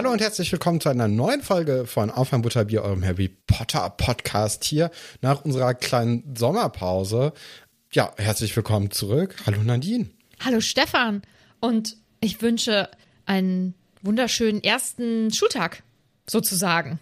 Hallo und herzlich willkommen zu einer neuen Folge von Auf ein Butterbier, eurem Harry Potter Podcast hier nach unserer kleinen Sommerpause. Ja, herzlich willkommen zurück. Hallo Nadine. Hallo Stefan und ich wünsche einen wunderschönen ersten Schultag sozusagen.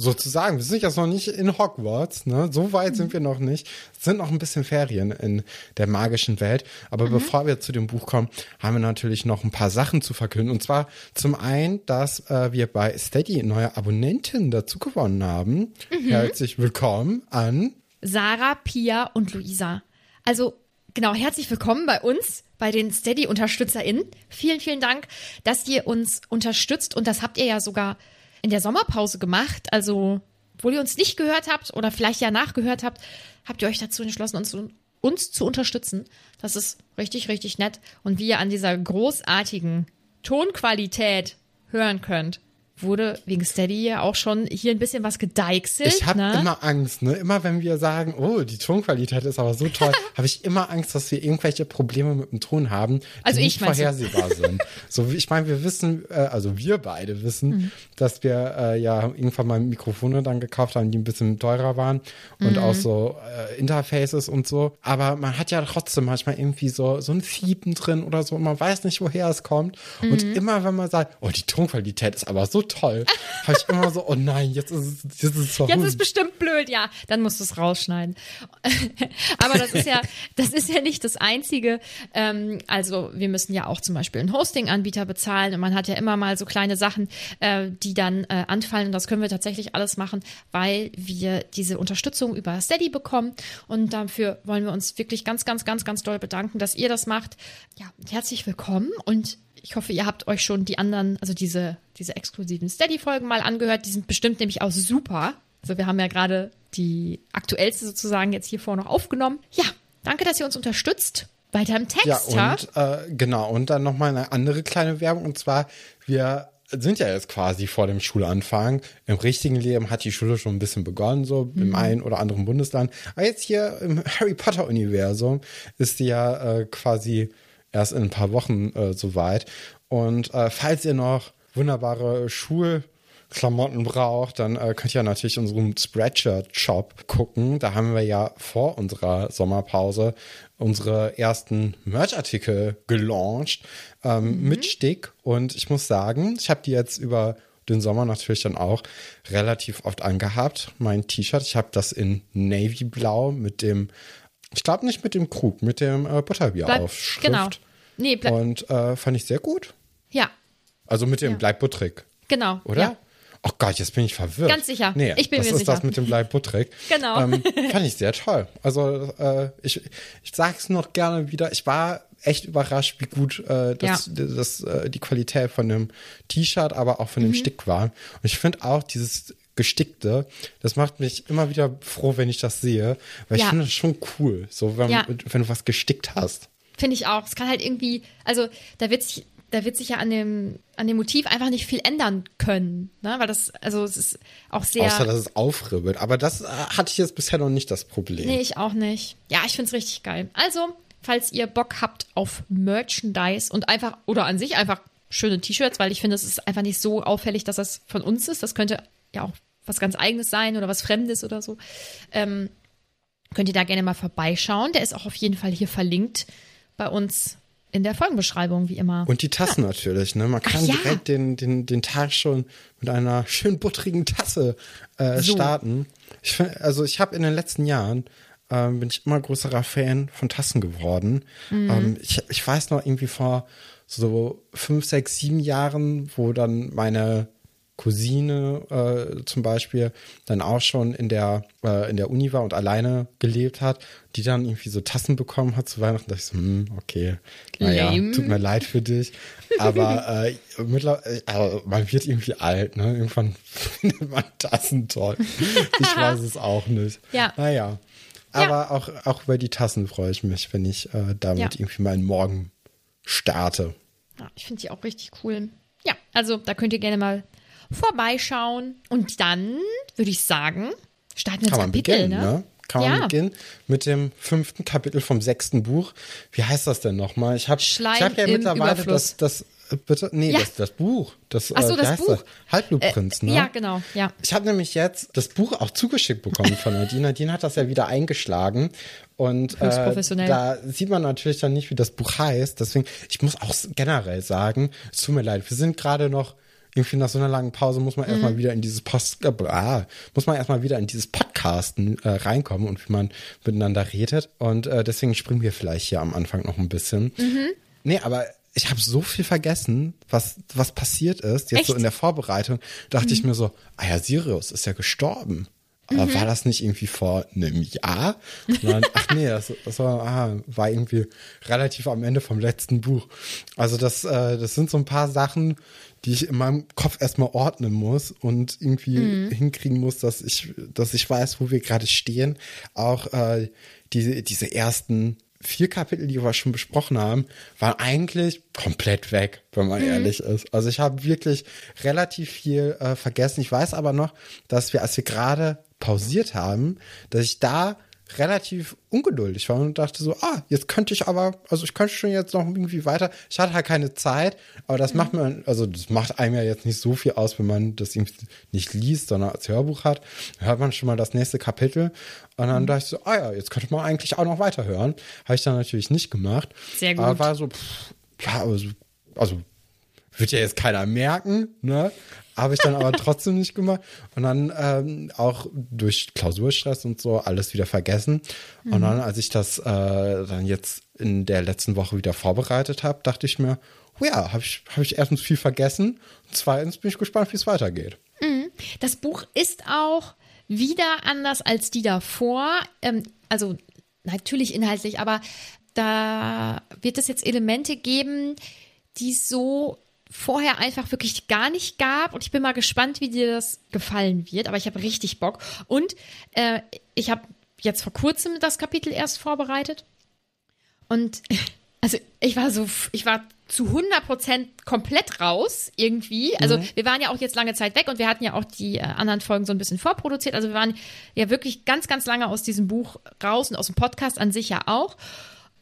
Sozusagen, wir sind jetzt noch nicht in Hogwarts, ne? So weit sind wir noch nicht. Es sind noch ein bisschen Ferien in der magischen Welt. Aber bevor wir zu dem Buch kommen, haben wir natürlich noch ein paar Sachen zu verkünden. Und zwar zum einen, dass äh, wir bei Steady neue Abonnentinnen dazu gewonnen haben. Herzlich willkommen an Sarah, Pia und Luisa. Also genau, herzlich willkommen bei uns, bei den Steady-UnterstützerInnen. Vielen, vielen Dank, dass ihr uns unterstützt und das habt ihr ja sogar in der Sommerpause gemacht. Also, obwohl ihr uns nicht gehört habt oder vielleicht ja nachgehört habt, habt ihr euch dazu entschlossen, uns, uns zu unterstützen. Das ist richtig, richtig nett. Und wie ihr an dieser großartigen Tonqualität hören könnt, wurde wegen Steady ja auch schon hier ein bisschen was gedeichselt. Ich habe ne? immer Angst, ne? Immer wenn wir sagen, oh, die Tonqualität ist aber so toll, habe ich immer Angst, dass wir irgendwelche Probleme mit dem Ton haben, die Also ich, nicht vorhersehbar sind. So, ich meine, wir wissen, äh, also wir beide wissen, Mhm. dass wir äh, ja irgendwann mal Mikrofone dann gekauft haben, die ein bisschen teurer waren und Mhm. auch so äh, Interfaces und so. Aber man hat ja trotzdem manchmal irgendwie so so ein Fiepen drin oder so. Und man weiß nicht, woher es kommt. Und Mhm. immer wenn man sagt, oh, die Tonqualität ist aber so toll, habe ich immer so, oh nein, jetzt ist es, jetzt ist es Jetzt ist bestimmt blöd, ja. Dann musst du es rausschneiden. Aber das ist ja, das ist ja nicht das Einzige. Ähm, also wir müssen ja auch zum Beispiel einen Hosting-Anbieter bezahlen und man hat ja immer mal so kleine Sachen, äh, die dann äh, anfallen und das können wir tatsächlich alles machen, weil wir diese Unterstützung über Steady bekommen und dafür wollen wir uns wirklich ganz, ganz, ganz, ganz doll bedanken, dass ihr das macht. Ja, herzlich willkommen und ich hoffe, ihr habt euch schon die anderen, also diese, diese exklusiven Steady-Folgen mal angehört. Die sind bestimmt nämlich auch super. Also wir haben ja gerade die aktuellste sozusagen jetzt hier vor noch aufgenommen. Ja, danke, dass ihr uns unterstützt bei deinem Text. Ja, und äh, genau, und dann nochmal eine andere kleine Werbung. Und zwar, wir sind ja jetzt quasi vor dem Schulanfang. Im richtigen Leben hat die Schule schon ein bisschen begonnen, so Mhm. im einen oder anderen Bundesland. Aber jetzt hier im Harry Potter-Universum ist die ja äh, quasi erst in ein paar Wochen äh, soweit. Und äh, falls ihr noch wunderbare Schulklamotten braucht, dann äh, könnt ihr natürlich in unserem Spreadshirt-Shop gucken. Da haben wir ja vor unserer Sommerpause unsere ersten Merch-Artikel gelauncht ähm, mit Stick. Und ich muss sagen, ich habe die jetzt über den Sommer natürlich dann auch relativ oft angehabt. Mein T-Shirt, ich habe das in Navy Blau mit dem, ich glaube nicht mit dem Krug, mit dem äh, Butterbier Bleib- Aufschrift. genau. Nee, bleib, Und äh, fand ich sehr gut. ja, Also mit dem Bleib butterig, genau. oder? Ja. Oh Gott, jetzt bin ich verwirrt. Ganz sicher. Nee, Ich bin das mir ist sicher. das mit dem Blei Buttrick. Genau. Ähm, fand ich sehr toll. Also äh, ich, ich sag's noch gerne wieder. Ich war echt überrascht, wie gut äh, das, das, äh, die Qualität von dem T-Shirt, aber auch von Mhm. dem Stick war. Und ich finde auch dieses Gestickte, das macht mich immer wieder froh, wenn ich das sehe, weil ich Ja. finde das schon cool, so wenn, Ja. wenn du was gestickt hast. Finde ich auch. Es kann halt irgendwie, also da wird sich, da wird sich ja an dem, an dem Motiv einfach nicht viel ändern können. Ne? Weil das, also es ist auch sehr. Außer, dass es aufribbelt. Aber das äh, hatte ich jetzt bisher noch nicht das Problem. Nee, ich auch nicht. Ja, ich find's richtig geil. Also, falls ihr Bock habt auf Merchandise und einfach, oder an sich einfach schöne T-Shirts, weil ich finde, es ist einfach nicht so auffällig, dass das von uns ist. Das könnte ja auch was ganz Eigenes sein oder was Fremdes oder so. Ähm, könnt ihr da gerne mal vorbeischauen. Der ist auch auf jeden Fall hier verlinkt bei uns in der Folgenbeschreibung, wie immer. Und die Tassen natürlich, ne? Man kann ja. direkt den, den, den Tag schon mit einer schön buttrigen Tasse äh, So. starten. Ich also ich habe in den letzten Jahren ähm, bin ich immer größerer Fan von Tassen geworden. Mhm. Ähm, ich, ich weiß noch irgendwie vor so fünf, sechs, sieben Jahren, wo dann meine Cousine äh, zum Beispiel dann auch schon in der äh, in der Uni war und alleine gelebt hat, die dann irgendwie so Tassen bekommen hat zu Weihnachten, dachte ich so, hm, okay, naja, Lame. tut mir leid für dich, aber äh, mittlerweile, also man wird irgendwie alt, ne? Irgendwann findet man Tassen toll. Ich weiß es auch nicht. Ja. Naja. Aber auch, auch über die Tassen freue ich mich, wenn ich äh, damit Ja. irgendwie meinen Morgen starte. Ja, ich finde die auch richtig cool. Ja, also da könnt ihr gerne mal vorbeischauen. Und dann würde ich sagen, starten wir ins Kann Kapitel, beginnen, ne? Kann man Ja. beginnen mit dem fünften Kapitel vom sechsten Buch. Wie heißt das denn nochmal? Ich habe ich hab ja mittlerweile das, das, äh, bitte, nee, Ja. das, das Buch. Das, Ach so, äh, das heißt Buch. Halbblutprinz, ne? Ja, genau, ja. Ich habe nämlich jetzt das Buch auch zugeschickt bekommen von Nadine. Nadine hat das ja wieder eingeschlagen. Und äh, da sieht man natürlich dann nicht, wie das Buch heißt. Deswegen, ich muss auch generell sagen, es tut mir leid, wir sind gerade noch irgendwie nach so einer langen Pause muss man Mhm. erstmal wieder in dieses Post, äh, ah, muss man erstmal wieder in dieses Podcasten äh, reinkommen und wie man miteinander redet. Und äh, deswegen springen wir vielleicht hier am Anfang noch ein bisschen. Mhm. Nee, aber ich habe so viel vergessen, was, was passiert ist. Jetzt so Echt? in der Vorbereitung dachte ich mir so, ah ja, Sirius ist ja gestorben. Aber war das nicht irgendwie vor einem Jahr? Dann, ach nee, das, das war, ah, war irgendwie relativ am Ende vom letzten Buch. Also das, äh, das sind so ein paar Sachen, die ich in meinem Kopf erstmal ordnen muss und irgendwie hinkriegen muss, dass ich, dass ich weiß, wo wir gerade stehen. Auch äh, diese, diese ersten vier Kapitel, die wir schon besprochen haben, waren eigentlich komplett weg, wenn man ehrlich ist. Also ich habe wirklich relativ viel äh, vergessen. Ich weiß aber noch, dass wir, als wir gerade pausiert haben, dass ich da relativ ungeduldig war und dachte so, ah, jetzt könnte ich aber, also ich könnte schon jetzt noch irgendwie weiter. Ich hatte halt keine Zeit, aber das macht man, also das macht einem ja jetzt nicht so viel aus, wenn man das nicht liest, sondern als Hörbuch hat. Dann hört man schon mal das nächste Kapitel und dann dachte ich so, ah ja, jetzt könnte man eigentlich auch noch weiterhören. Habe ich dann natürlich nicht gemacht. Sehr gut. Aber war so, pff, ja, also, also wird ja jetzt keiner merken, ne? Habe ich dann aber trotzdem nicht gemacht. Und dann ähm, auch durch Klausurstress und so alles wieder vergessen. Und dann, als ich das äh, dann jetzt in der letzten Woche wieder vorbereitet habe, dachte ich mir, oh ja, habe ich, hab ich erstens viel vergessen. Und zweitens bin ich gespannt, wie es weitergeht. Das Buch ist auch wieder anders als die davor. Ähm, also natürlich inhaltlich, aber da wird es jetzt Elemente geben, die so vorher einfach wirklich gar nicht gab. Und ich bin mal gespannt, wie dir das gefallen wird. Aber ich habe richtig Bock. Und äh, ich habe jetzt vor kurzem das Kapitel erst vorbereitet. Und also ich war so, ich war zu 100 Prozent komplett raus irgendwie. Also wir waren ja auch jetzt lange Zeit weg und wir hatten ja auch die äh, anderen Folgen so ein bisschen vorproduziert. Also wir waren ja wirklich ganz, ganz lange aus diesem Buch raus und aus dem Podcast an sich ja auch.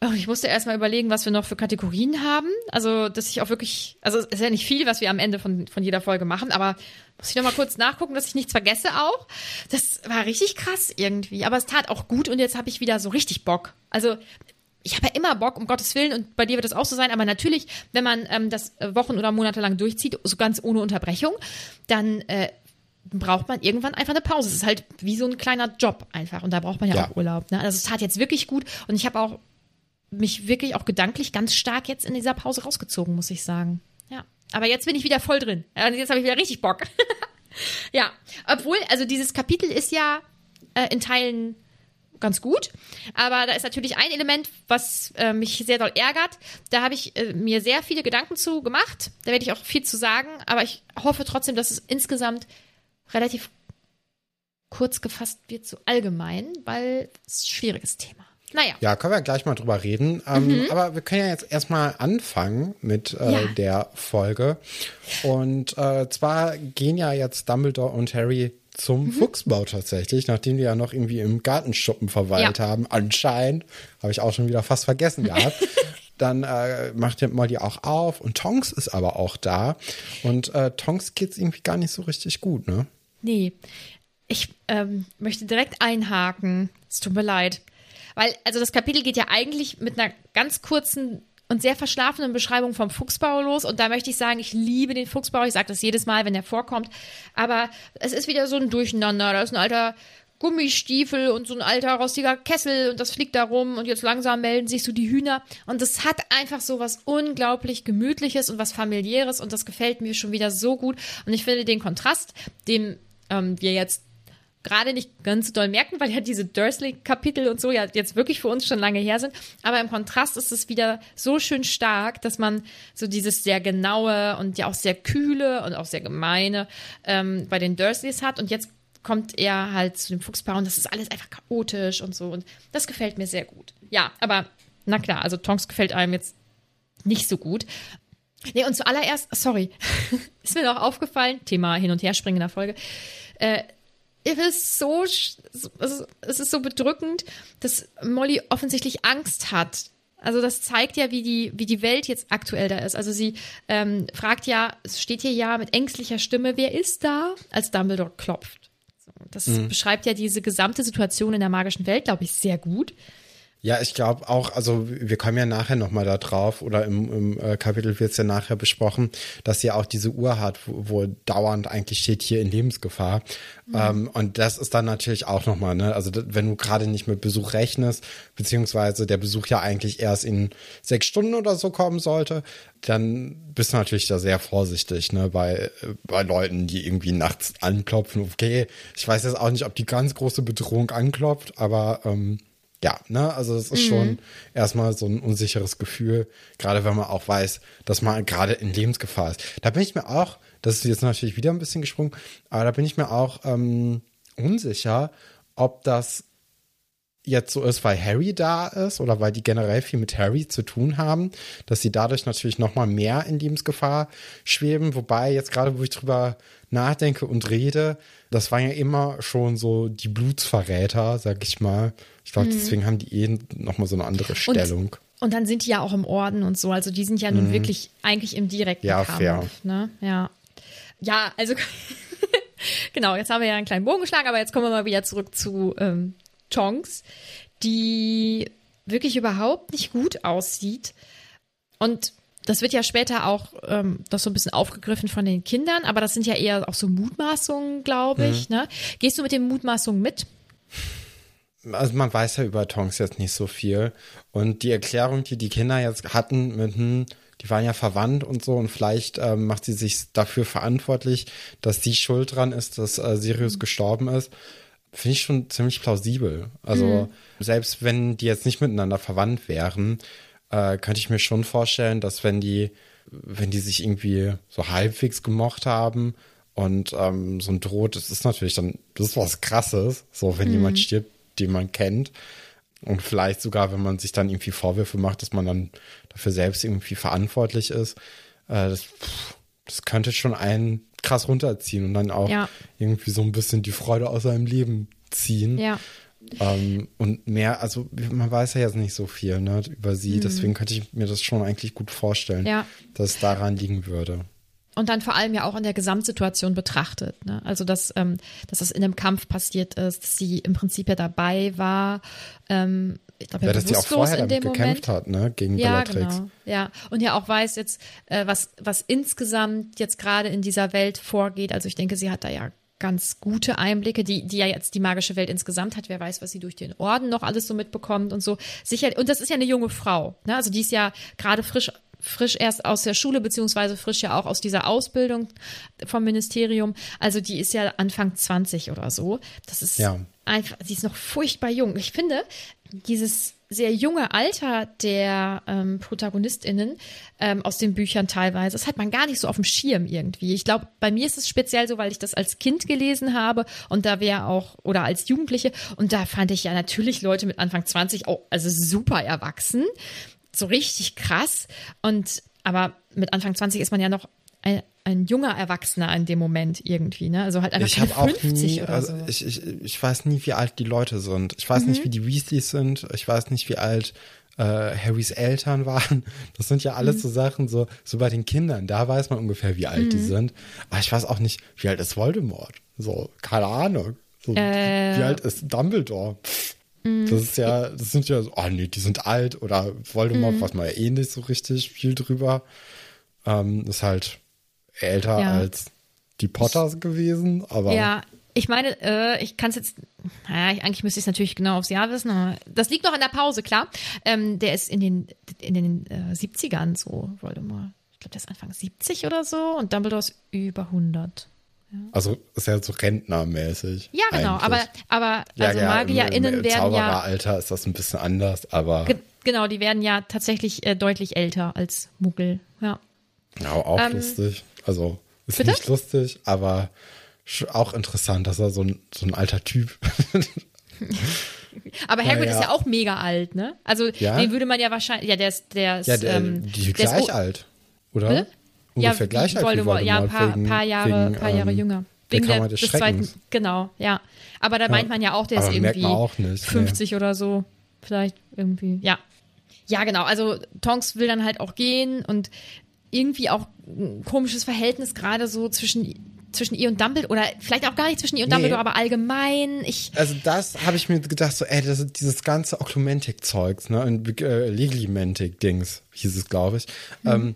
Oh, Ich musste erstmal überlegen, was wir noch für Kategorien haben. Also, dass ich auch wirklich, also es ist ja nicht viel, was wir am Ende von, von jeder Folge machen, aber muss ich noch mal kurz nachgucken, dass ich nichts vergesse auch. Das war richtig krass irgendwie, aber es tat auch gut und jetzt habe ich wieder so richtig Bock. Also, ich habe ja immer Bock, um Gottes Willen, und bei dir wird das auch so sein, aber natürlich, wenn man ähm, das äh, Wochen oder Monate lang durchzieht, so ganz ohne Unterbrechung, dann äh, braucht man irgendwann einfach eine Pause. Es ist halt wie so ein kleiner Job einfach und da braucht man ja, Ja. auch Urlaub. Ne? Also es tat jetzt wirklich gut und ich habe auch mich wirklich auch gedanklich ganz stark jetzt in dieser Pause rausgezogen, muss ich sagen. Ja. Aber jetzt bin ich wieder voll drin. Jetzt habe ich wieder richtig Bock. Ja, obwohl, also dieses Kapitel ist ja äh, in Teilen ganz gut, aber da ist natürlich ein Element, was äh, mich sehr doll ärgert. Da habe ich äh, mir sehr viele Gedanken zu gemacht. Da werde ich auch viel zu sagen, aber ich hoffe trotzdem, dass es insgesamt relativ kurz gefasst wird, so allgemein, weil es ein schwieriges Thema. Naja. Ja, können wir gleich mal drüber reden. Ähm, Aber wir können ja jetzt erstmal anfangen mit äh, Ja. der Folge. Und äh, zwar gehen ja jetzt Dumbledore und Harry zum Fuchsbau tatsächlich, nachdem die ja noch irgendwie im Gartenschuppen verweilt Ja. haben. Anscheinend, habe ich auch schon wieder fast vergessen gehabt. Dann äh, macht ja Molly auch auf und Tonks ist aber auch da. Und äh, Tonks geht's irgendwie gar nicht so richtig gut, ne? Nee, ich ähm, möchte direkt einhaken. Es tut mir leid. Weil, also das Kapitel geht ja eigentlich mit einer ganz kurzen und sehr verschlafenen Beschreibung vom Fuchsbau los. Und da möchte ich sagen, ich liebe den Fuchsbau. Ich sage das jedes Mal, wenn er vorkommt. Aber es ist wieder so ein Durcheinander. Da ist ein alter Gummistiefel und so ein alter rostiger Kessel und das fliegt da rum und jetzt langsam melden sich so die Hühner. Und das hat einfach so was unglaublich Gemütliches und was Familiäres und das gefällt mir schon wieder so gut. Und ich finde den Kontrast, den ähm, wir jetzt gerade nicht ganz so doll merken, weil ja diese Dursley-Kapitel und so ja jetzt wirklich für uns schon lange her sind. Aber im Kontrast ist es wieder so schön stark, dass man so dieses sehr genaue und ja auch sehr kühle und auch sehr gemeine ähm, bei den Dursleys hat. Und jetzt kommt er halt zu dem Fuchspaar und das ist alles einfach chaotisch und so. Und das gefällt mir sehr gut. Ja, aber na klar, also Tonks gefällt einem jetzt nicht so gut. Nee, und zuallererst, sorry, ist mir noch aufgefallen, Thema hin und her springen in der Folge. Äh, es ist so, es ist- so bedrückend, dass Molly offensichtlich Angst hat. Also das zeigt ja, wie die, wie die Welt jetzt aktuell da ist. Also sie ähm, fragt ja, es steht hier ja mit ängstlicher Stimme, wer ist da, als Dumbledore klopft. Das beschreibt ja diese gesamte Situation in der magischen Welt, glaube ich, sehr gut. Ja, ich glaube auch, also wir kommen ja nachher nochmal da drauf oder im, im äh, Kapitel wird es ja nachher besprochen, dass sie auch diese Uhr hat, wo, wo dauernd eigentlich steht hier in Lebensgefahr. Ähm, und das ist dann natürlich auch nochmal, ne, also wenn du gerade nicht mit Besuch rechnest, beziehungsweise der Besuch ja eigentlich erst in sechs Stunden oder so kommen sollte, dann bist du natürlich da sehr vorsichtig, ne, bei, bei Leuten, die irgendwie nachts anklopfen. Okay, ich weiß jetzt auch nicht, ob die ganz große Bedrohung anklopft, aber ähm, ja, ne, also es ist schon erstmal so ein unsicheres Gefühl, gerade wenn man auch weiß, dass man gerade in Lebensgefahr ist. Da bin ich mir auch, das ist jetzt natürlich wieder ein bisschen gesprungen, aber da bin ich mir auch ähm, unsicher, ob das jetzt so ist, weil Harry da ist oder weil die generell viel mit Harry zu tun haben, dass sie dadurch natürlich noch mal mehr in Lebensgefahr schweben. Wobei jetzt gerade, wo ich drüber nachdenke und rede, das waren ja immer schon so die Blutsverräter, sag ich mal. Ich glaube, deswegen haben die eh noch mal so eine andere Stellung. Und dann sind die ja auch im Orden und so. Also die sind ja nun wirklich eigentlich im direkten Ja, Kampf. fair. Ne? Ja. Ja, also genau, jetzt haben wir ja einen kleinen Bogen geschlagen, aber jetzt kommen wir mal wieder zurück zu ähm, Tonks, die wirklich überhaupt nicht gut aussieht. Und das wird ja später auch ähm, das so ein bisschen aufgegriffen von den Kindern, aber das sind ja eher auch so Mutmaßungen, glaube ich. Ne? Gehst du mit den Mutmaßungen mit? also man weiß ja über Tonks jetzt nicht so viel. Und die Erklärung, die die Kinder jetzt hatten mit, hm, die waren ja verwandt und so und vielleicht ähm, macht sie sich dafür verantwortlich, dass sie schuld dran ist, dass äh, Sirius gestorben ist, finde ich schon ziemlich plausibel. Also selbst wenn die jetzt nicht miteinander verwandt wären, äh, könnte ich mir schon vorstellen, dass wenn die, wenn die sich irgendwie so halbwegs gemocht haben und ähm, so ein Tod, das ist natürlich dann, das ist was krasses, so wenn jemand stirbt, den man kennt. Und vielleicht sogar, wenn man sich dann irgendwie Vorwürfe macht, dass man dann dafür selbst irgendwie verantwortlich ist. Äh, das, das könnte schon einen krass runterziehen und dann auch Ja. irgendwie so ein bisschen die Freude aus seinem Leben ziehen. Ja. Ähm, und mehr, also man weiß ja jetzt nicht so viel ne, über sie, deswegen könnte ich mir das schon eigentlich gut vorstellen, Mhm. Ja. dass es daran liegen würde. Und dann vor allem ja auch in der Gesamtsituation betrachtet. Ne? Also, dass, ähm, dass das in einem Kampf passiert ist, dass sie im Prinzip ja dabei war. Ähm, ich glaube, Ja, ja, dass die auch vorher damit gekämpft Moment. hat, ne, gegen Ja, Bellatrix. genau. Ja, und ja auch weiß jetzt, äh, was, was insgesamt jetzt gerade in dieser Welt vorgeht. Also ich denke, sie hat da ja ganz gute Einblicke, die, die ja jetzt die magische Welt insgesamt hat. Wer weiß, was sie durch den Orden noch alles so mitbekommt und so. Sicher, und das ist ja eine junge Frau, ne? Also die ist ja gerade frisch frisch erst aus der Schule, beziehungsweise frisch ja auch aus dieser Ausbildung vom Ministerium. Also die ist ja Anfang 20 oder so. Das ist Ja. einfach, sie ist noch furchtbar jung. Ich finde, dieses sehr junge Alter der ähm, ProtagonistInnen ähm, aus den Büchern teilweise, das hat man gar nicht so auf dem Schirm irgendwie. Ich glaube, bei mir ist es speziell so, weil ich das als Kind gelesen habe und da wäre auch, oder als Jugendliche, und da fand ich ja natürlich Leute mit Anfang 20 auch, also super erwachsen, so richtig krass. Und aber mit Anfang 20 ist man ja noch ein, ein junger Erwachsener in dem Moment irgendwie, ne? Also halt einfach Ich keine auch 50 nie, oder also so. Mhm. ich, ich, ich weiß nie, wie alt die Leute sind. Ich weiß nicht, wie die Weasleys sind. Ich weiß nicht, wie alt äh, Harrys Eltern waren. Das sind ja alles Mhm. so Sachen, so, so bei den Kindern, da weiß man ungefähr, wie alt die Mhm. sind. Aber ich weiß auch nicht, wie alt ist Voldemort? So, keine Ahnung. So, Äh. wie alt ist Dumbledore? Pff, Mhm. Das ist ja, das sind ja so, oh nee, die sind alt oder Voldemort, Mhm. weiß man ja eh nicht so richtig viel drüber. Ähm, ist halt älter Ja. als die Potters gewesen, aber Ja, ich meine, äh, ich kann es jetzt, naja, ich, eigentlich müsste ich es natürlich genau aufs Jahr wissen, aber das liegt noch in der Pause, klar. Ähm, der ist in den, in den äh, 70ern so, Voldemort. Ich glaube, der ist Anfang 70 oder so und Dumbledore ist über 100. Also ist ja so rentnermäßig. Ja, genau, eigentlich. aber, aber also MagierInnen im, im werden ja, Zaubereralter ist das ein bisschen anders, aber ge genau, die werden ja tatsächlich äh, deutlich älter als Muggel, ja. ja, auch ähm, lustig. Also ist bitte? nicht lustig, aber auch interessant, dass er so ein, so ein alter Typ. Aber Hagrid Ja, ja. ist ja auch mega alt, ne? Also Ja? den würde man ja wahrscheinlich, ja, der ist, der ist, ja, der, ähm, die der ist gleich alt, oder? Bitte? Ungefähr ja, gleich wie alt Voldemort, wie ja, Voldemort. ein paar, wegen, paar Jahre, wegen, paar Jahre ähm, jünger. Wegen der, des des zweiten, genau, ja. Aber da meint man ja auch, der Aber ist irgendwie auch nicht, nee. 50 oder so. Vielleicht irgendwie, ja. Ja, genau. Also Tonks will dann halt auch gehen und irgendwie auch ein komisches Verhältnis gerade so zwischen, zwischen ihr und Dumbledore oder vielleicht auch gar nicht zwischen ihr und Nee. Dumbledore, aber allgemein. Ich, Also das habe ich mir gedacht, so, ey, das ist dieses ganze Oklumentik-Zeugs, ne, und äh, Leglimentik-Dings, hieß es, glaube ich. Mhm. Ähm,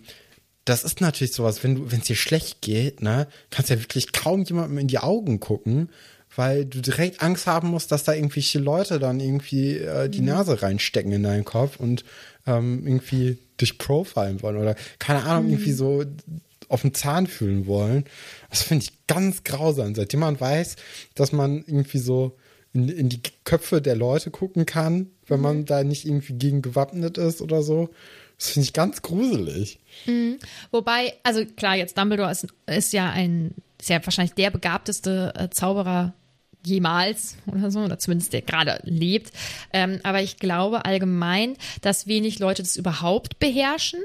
das ist natürlich sowas, wenn du, wenn es dir schlecht geht, ne, kannst ja wirklich kaum jemandem in die Augen gucken, weil du direkt Angst haben musst, dass da irgendwelche Leute dann irgendwie äh, Mhm. die Nase reinstecken in deinen Kopf und ähm, irgendwie dich profilen wollen oder keine Ahnung, Mhm. irgendwie so auf den Zahn fühlen wollen. Das finde ich ganz grausam. Seitdem man weiß, dass man irgendwie so in, in die Köpfe der Leute gucken kann, wenn Mhm. man da nicht irgendwie gegen gewappnet ist oder so. Das finde ich ganz gruselig. Wobei, also klar, jetzt Dumbledore ist, ist ja ein, ist ja wahrscheinlich der begabteste äh, Zauberer jemals oder so, oder zumindest der gerade lebt. Ähm, aber ich glaube allgemein, dass wenig Leute das überhaupt beherrschen.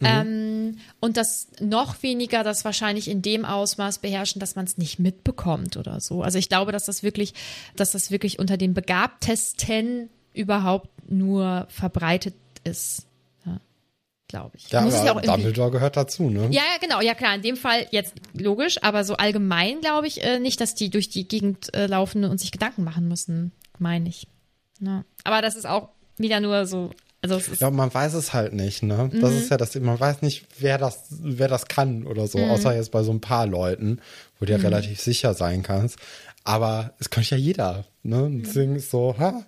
Ähm, und dass noch weniger das wahrscheinlich in dem Ausmaß beherrschen, dass man es nicht mitbekommt oder so. Also ich glaube, dass das wirklich, dass das wirklich unter den Begabtesten überhaupt nur verbreitet ist. Glaube ich. Ja, Muss aber ja auch Dumbledore gehört dazu, ne? ja, ja, genau. Ja, klar. In dem Fall jetzt logisch, aber so allgemein glaube ich äh, nicht, dass die durch die Gegend äh, laufen und sich Gedanken machen müssen, meine ich. Ja. Aber das ist auch wieder nur so. Also Ja, man weiß es halt nicht, ne? Das Mhm. ist ja das, man weiß nicht, wer das, wer das kann oder so, Mhm. außer jetzt bei so ein paar Leuten, wo du ja relativ sicher sein kannst. Aber es könnte ja jeder, ne? Mhm. Deswegen ist so, ha.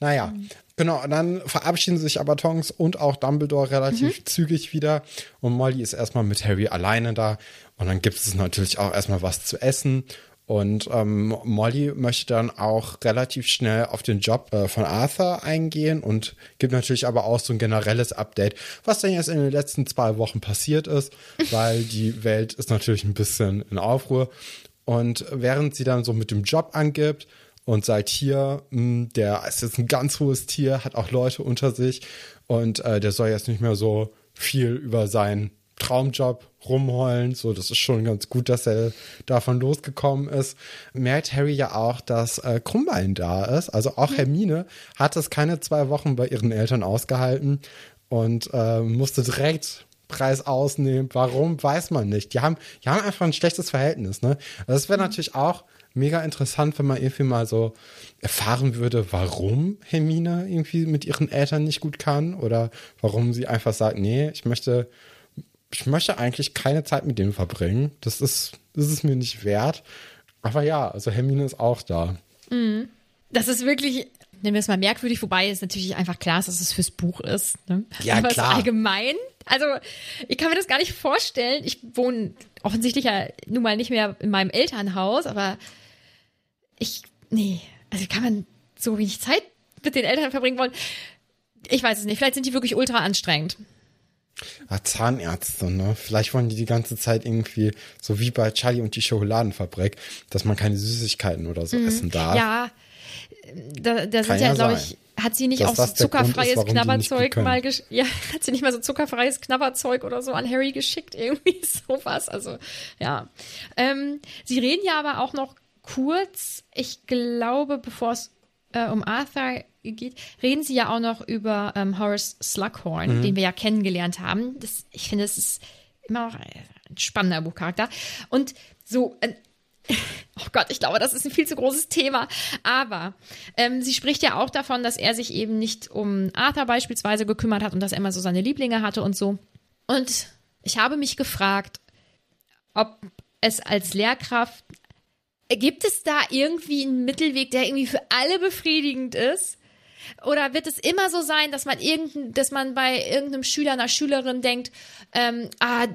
Naja, genau. Dann verabschieden sich aber Tonks und auch Dumbledore relativ Mhm. zügig wieder. Und Molly ist erstmal mit Harry alleine da. Und dann gibt es natürlich auch erstmal was zu essen. Und ähm, Molly möchte dann auch relativ schnell auf den Job äh, von Arthur eingehen und gibt natürlich aber auch so ein generelles Update, was denn jetzt in den letzten zwei Wochen passiert ist, weil die Welt ist natürlich ein bisschen in Aufruhr. Und während sie dann so mit dem Job angibt und sagt hier, mh, der ist jetzt ein ganz hohes Tier, hat auch Leute unter sich und äh, der soll jetzt nicht mehr so viel über seinen Traumjob rumheulen. So, das ist schon ganz gut, dass er davon losgekommen ist. Merkt Harry ja auch, dass äh, Krummbein da ist. Also auch Hermine hat es keine zwei Wochen bei ihren Eltern ausgehalten und äh, musste direkt Preis ausnehmen. Warum, weiß man nicht. Die haben, die haben einfach ein schlechtes Verhältnis. Ne? Also das wäre natürlich auch mega interessant, wenn man irgendwie mal so erfahren würde, warum Hermine irgendwie mit ihren Eltern nicht gut kann oder warum sie einfach sagt, nee, ich möchte ich möchte eigentlich keine Zeit mit dem verbringen. Das ist, das ist mir nicht wert. Aber ja, also Hermine ist auch da. das ist wirklich, nennen wir es mal merkwürdig, wobei es natürlich einfach klar ist, dass es fürs Buch ist. Ne? Ja, Aber klar. Allgemein Also, ich kann mir das gar nicht vorstellen. Ich wohne offensichtlich ja nun mal nicht mehr in meinem Elternhaus, aber ich, nee, also kann man so wenig Zeit mit den Eltern verbringen wollen. Ich weiß es nicht. Vielleicht sind die wirklich ultra anstrengend. Ah, Zahnärzte, ne? Vielleicht wollen die die ganze Zeit irgendwie, so wie bei Charlie und die Schokoladenfabrik, dass man keine Süßigkeiten oder so essen darf. Mhm. Ja, da, da sind ja, ja glaube ich, hat sie nicht Dass auch ist, zuckerfreies nicht Knabberzeug mal gesch ja, hat sie nicht mal so zuckerfreies Knabberzeug oder so an Harry geschickt, irgendwie sowas. Also, ja. Ähm, sie reden ja aber auch noch kurz, ich glaube, bevor es äh, um Arthur geht, reden sie ja auch noch über ähm, Horace Slughorn, Mhm. den wir ja kennengelernt haben. Das, ich finde, es ist immer noch ein spannender Buchcharakter. Und so, äh, Oh Gott, ich glaube, das ist ein viel zu großes Thema. Aber ähm, sie spricht ja auch davon, dass er sich eben nicht um Arthur beispielsweise gekümmert hat und dass er immer so seine Lieblinge hatte und so. Und ich habe mich gefragt, ob es als Lehrkraft gibt es da irgendwie einen Mittelweg, der irgendwie für alle befriedigend ist? Oder wird es immer so sein, dass man irgendein, dass man bei irgendeinem Schüler, einer Schülerin denkt, ähm, ah,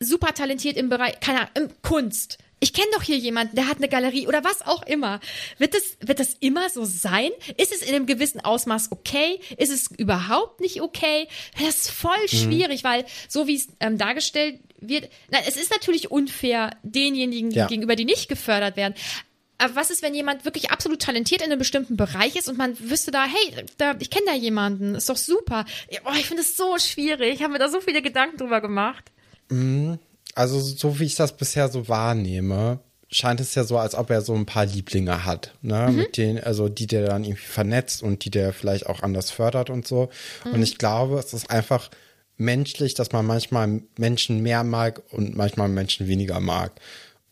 super talentiert im Bereich, keine Ahnung, im Kunst. Ich kenne doch hier jemanden, der hat eine Galerie oder was auch immer. Wird das, wird das immer so sein? Ist es in einem gewissen Ausmaß okay? Ist es überhaupt nicht okay? Das ist voll schwierig, weil so wie es ähm, dargestellt wird, nein, es ist natürlich unfair denjenigen Ja. gegenüber, die nicht gefördert werden. Aber was ist, wenn jemand wirklich absolut talentiert in einem bestimmten Bereich ist und man wüsste da, hey, da, ich kenne da jemanden, ist doch super. Boah, ich finde es so schwierig. Ich habe mir da so viele Gedanken drüber gemacht. Also so wie ich das bisher so wahrnehme, scheint es ja so, als ob er so ein paar Lieblinge hat, ne? Mhm. Mit denen, also die der dann irgendwie vernetzt und die der vielleicht auch anders fördert und so. Mhm. Und ich glaube, es ist einfach menschlich, dass man manchmal Menschen mehr mag und manchmal Menschen weniger mag.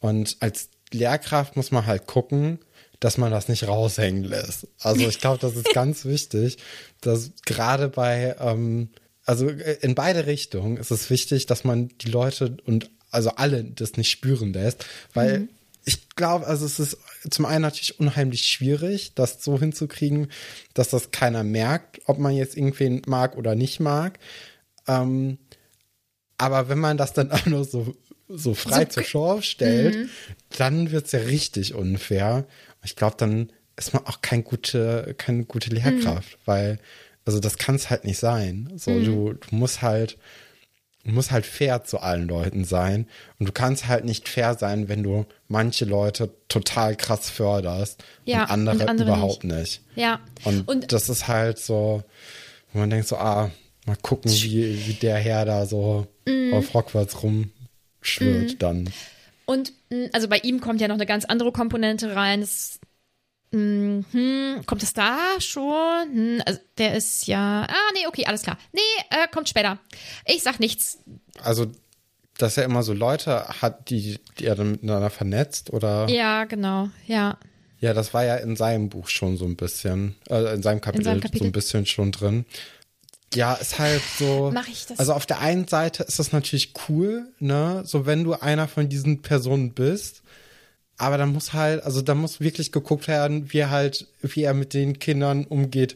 Und als Lehrkraft muss man halt gucken, dass man das nicht raushängen lässt. Also ich glaube, das ist ganz wichtig, dass gerade bei, ähm, also äh, in beide Richtungen ist es wichtig, dass man die Leute und also alle das nicht spüren lässt, weil ich glaube, also es ist zum einen natürlich unheimlich schwierig, das so hinzukriegen, dass das keiner merkt, ob man jetzt irgendwen mag oder nicht mag. Ähm, aber wenn man das dann auch noch so, so frei zur Schau stellt, dann wird's ja richtig unfair. Ich glaube, dann ist man auch kein gute, keine gute Lehrkraft, weil, also das kann es halt nicht sein. So, du, du musst halt, du musst halt fair zu allen Leuten sein. Und du kannst halt nicht fair sein, wenn du manche Leute total krass förderst Ja, und andere, und andere überhaupt nicht. Ja. Und, Und- das ist halt so, wo man denkt so, ah, mal gucken, wie, wie der Herr da so Mhm. auf Hogwarts rumschwirrt dann. Und mh, also bei ihm kommt ja noch eine ganz andere Komponente rein. Das, mh, hm, kommt es da schon? Hm, also der ist ja. Ah, nee, okay, alles klar. Nee, äh, kommt später. Ich sag nichts. Also, dass er immer so Leute hat, die, die er dann miteinander vernetzt oder? Ja, genau. Ja. Ja, das war ja in seinem Buch schon so ein bisschen, äh, in seinem Kapitel, seinem Kapitel. so ein bisschen schon drin. Ja, ist halt so. Mach ich das? Also auf der einen Seite ist das natürlich cool, ne? So wenn du einer von diesen Personen bist. Aber dann muss halt, also da muss wirklich geguckt werden, wie er halt, wie er mit den Kindern umgeht,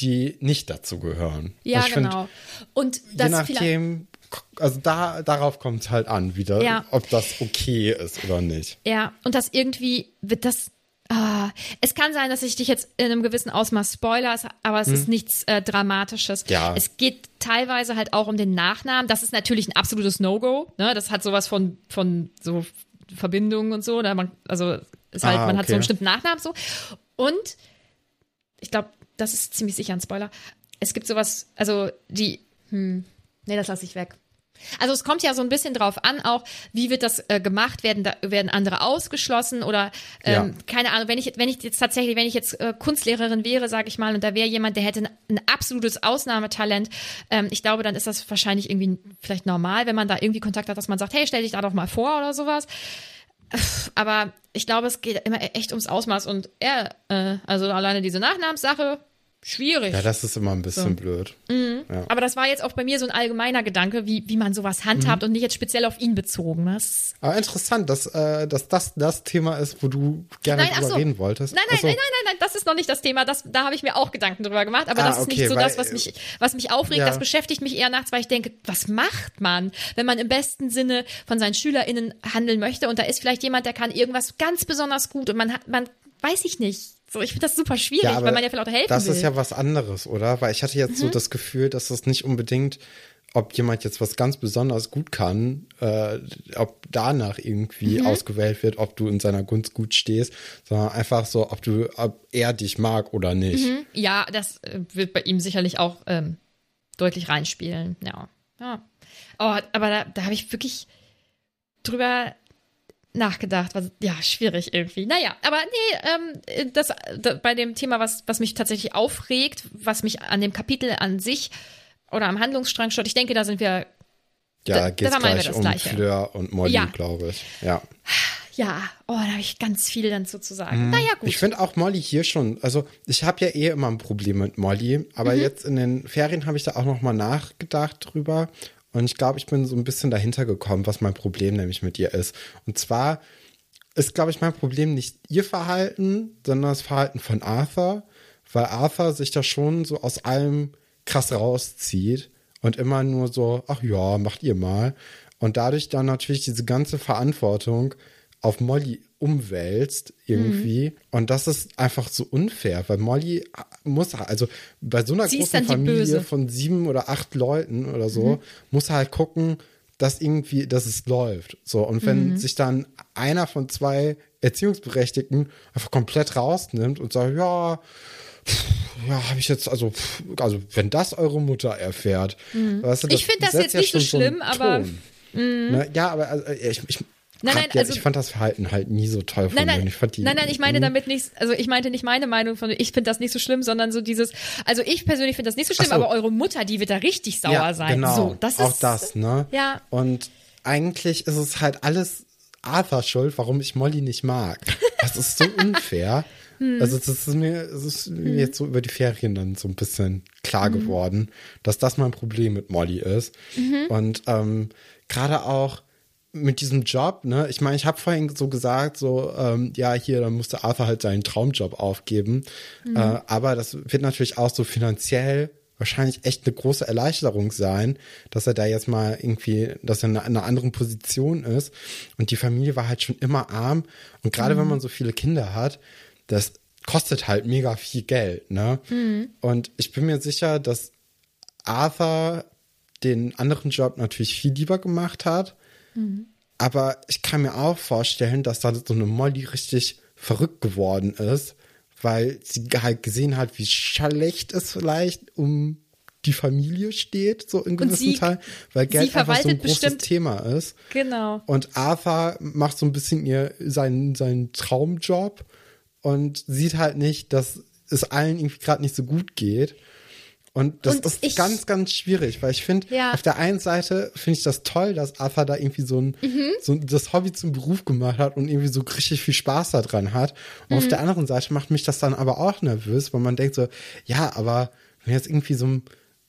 die nicht dazu gehören. Ja, also ich find, genau. Und je das vielleicht. nachdem, also da, darauf kommt es halt an, wieder, Ja. ob das okay ist oder nicht. Ja, und das irgendwie wird das. Ah, es kann sein, dass ich dich jetzt in einem gewissen Ausmaß spoiler, aber es ist nichts äh, Dramatisches. Hm. Ja. Es geht teilweise halt auch um den Nachnamen. Das ist natürlich ein absolutes No-Go. Ne? Das hat sowas von, von so Verbindungen und so. Oder man, also ist halt, Ah, man hat so einen bestimmten Nachnamen so. Und ich glaube, das ist ziemlich sicher ein Spoiler. Es gibt sowas, also die, hm, nee, das lasse ich weg. Also es kommt ja so ein bisschen drauf an, auch wie wird das äh, gemacht, werden da, werden andere ausgeschlossen oder ähm, Ja. keine Ahnung, wenn ich wenn ich jetzt tatsächlich, wenn ich jetzt äh, Kunstlehrerin wäre, sage ich mal, und da wäre jemand, der hätte ein, ein absolutes Ausnahmetalent, ähm, ich glaube, dann ist das wahrscheinlich irgendwie vielleicht normal, wenn man da irgendwie Kontakt hat, dass man sagt, hey, stell dich da doch mal vor oder sowas. Aber ich glaube, es geht immer echt ums Ausmaß und er, äh, also alleine diese Nachnamenssache, schwierig. Ja, das ist immer ein bisschen blöd. Ja. Aber das war jetzt auch bei mir so ein allgemeiner Gedanke, wie, wie man sowas handhabt und nicht jetzt speziell auf ihn bezogen. Das Aber interessant, dass, äh, dass das das Thema ist, wo du gerne Nein, drüber so. reden wolltest. Nein, nein, so. nein, nein, nein, nein, das ist noch nicht das Thema. Das, da habe ich mir auch Gedanken drüber gemacht, aber Ah, das ist okay, nicht so weil, das, was mich, was mich aufregt. ja. Das beschäftigt mich eher nachts, weil ich denke, was macht man, wenn man im besten Sinne von seinen SchülerInnen handeln möchte und da ist vielleicht jemand, der kann irgendwas ganz besonders gut und man hat, man weiß ich nicht. So, ich finde das super schwierig, aber weil man ja vielleicht auch helfen Das will. Mhm. ist ja was anderes, oder? Weil ich hatte jetzt so das Gefühl, dass das nicht unbedingt, ob jemand jetzt was ganz besonders gut kann, äh, ob danach irgendwie Mhm. ausgewählt wird, ob du in seiner Gunst gut stehst, sondern einfach so, ob du, ob er dich mag oder nicht. Ja, das äh, wird bei ihm sicherlich auch ähm, deutlich reinspielen. Ja. ja. Oh, aber da, da habe ich wirklich drüber nachgedacht. Was, ja, schwierig irgendwie. Naja, aber nee, ähm, das, da, bei dem Thema, was, was mich tatsächlich aufregt, was mich an dem Kapitel an sich oder am Handlungsstrang stört, ich denke, da sind wir. Ja, geht gleich das um Gleiche. Fleur und Molly, Ja. glaube ich. Ja. Ja, oh, da habe ich ganz viel dann zu zu sagen. Naja, gut. Ich finde auch Molly hier schon, also ich habe ja eh immer ein Problem mit Molly, aber Mhm. jetzt in den Ferien habe ich da auch noch mal nachgedacht drüber und ich glaube, ich bin so ein bisschen dahinter gekommen, was mein Problem nämlich mit ihr ist. Und zwar ist, glaube ich, mein Problem nicht ihr Verhalten, sondern das Verhalten von Arthur, weil Arthur sich da schon so aus allem krass rauszieht und immer nur so, ach ja, macht ihr mal. Und dadurch dann natürlich diese ganze Verantwortung auf Molly umwälzt irgendwie. Mhm. Und das ist einfach so unfair, weil Molly muss, also bei so einer Sie großen Familie von sieben oder acht Leuten oder so, muss halt gucken, dass irgendwie, dass es läuft. So, und wenn Mhm. sich dann einer von zwei Erziehungsberechtigten einfach komplett rausnimmt und sagt, ja, pff, ja, habe ich jetzt, also, pff, also, wenn das eure Mutter erfährt, weißt du, Mhm. Ich find das jetzt nicht so schlimm, aber- Mhm. Ne? Ja, aber also, ich, ich, Nein, nein, also- ich fand das Verhalten halt nie so toll von Nein, mir. nein, Ich fand die, nein, nein, ich meine damit nicht, also ich meinte nicht meine Meinung von, ich finde das nicht so schlimm, sondern so dieses, also ich persönlich finde das nicht so schlimm, so. aber eure Mutter, die wird da richtig sauer ja, sein. Genau, So, das auch ist, das, ne? Ja. Und eigentlich ist es halt alles Arthur schuld, warum ich Molly nicht mag. Das ist so unfair. Hm. Also das ist mir, es ist mir jetzt so über die Ferien dann so ein bisschen klar Hm. geworden, dass das mein Problem mit Molly ist. Mhm. Und ähm, gerade auch mit diesem Job, ne, ich meine, ich habe vorhin so gesagt, so, ähm, ja, hier, dann musste Arthur halt seinen Traumjob aufgeben. Mhm. Äh, aber das wird natürlich auch so finanziell wahrscheinlich echt eine große Erleichterung sein, dass er da jetzt mal irgendwie, dass er in einer anderen Position ist. Und die Familie war halt schon immer arm. Und gerade wenn man so viele Kinder hat, das kostet halt mega viel Geld, ne? Und ich bin mir sicher, dass Arthur den anderen Job natürlich viel lieber gemacht hat. Aber ich kann mir auch vorstellen, dass da so eine Molly richtig verrückt geworden ist, weil sie halt gesehen hat, wie schlecht es vielleicht um die Familie steht, so in gewissen sie- Teilen, weil Geld einfach so ein verwaltet großes bestimmt- Thema ist. Genau. Und Arthur macht so ein bisschen ihr seinen, seinen Traumjob und sieht halt nicht, dass es allen irgendwie gerade nicht so gut geht. Und das Und ist ich- ganz, ganz schwierig, weil ich finde, Ja. auf der einen Seite finde ich das toll, dass Arthur da irgendwie so ein, Mhm. so das Hobby zum Beruf gemacht hat und irgendwie so richtig viel Spaß daran hat. Und Mhm. auf der anderen Seite macht mich das dann aber auch nervös, weil man denkt so, ja, aber wenn du jetzt irgendwie so ein,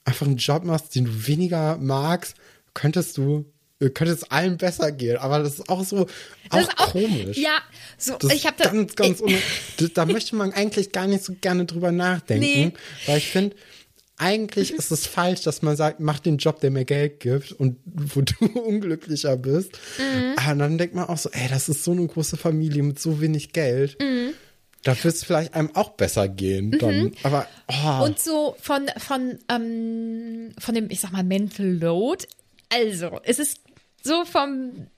einfach einen Job machst, den du weniger magst, könntest du, äh, könnte es allen besser gehen. Aber das ist auch so, auch, Das ist auch komisch. Ja, so, Das ich habe ganz, ganz, da möchte man eigentlich gar nicht so gerne drüber nachdenken, Nee. weil ich finde, eigentlich ist es falsch, dass man sagt, mach den Job, der mir Geld gibt und wo du unglücklicher bist. Mhm. Aber dann denkt man auch so, ey, das ist so eine große Familie mit so wenig Geld. Mhm. Da wird es vielleicht einem auch besser gehen. Dann. Aber oh, Und so von, von, ähm, von dem, ich sag mal, Mental Load. Also, es ist so vom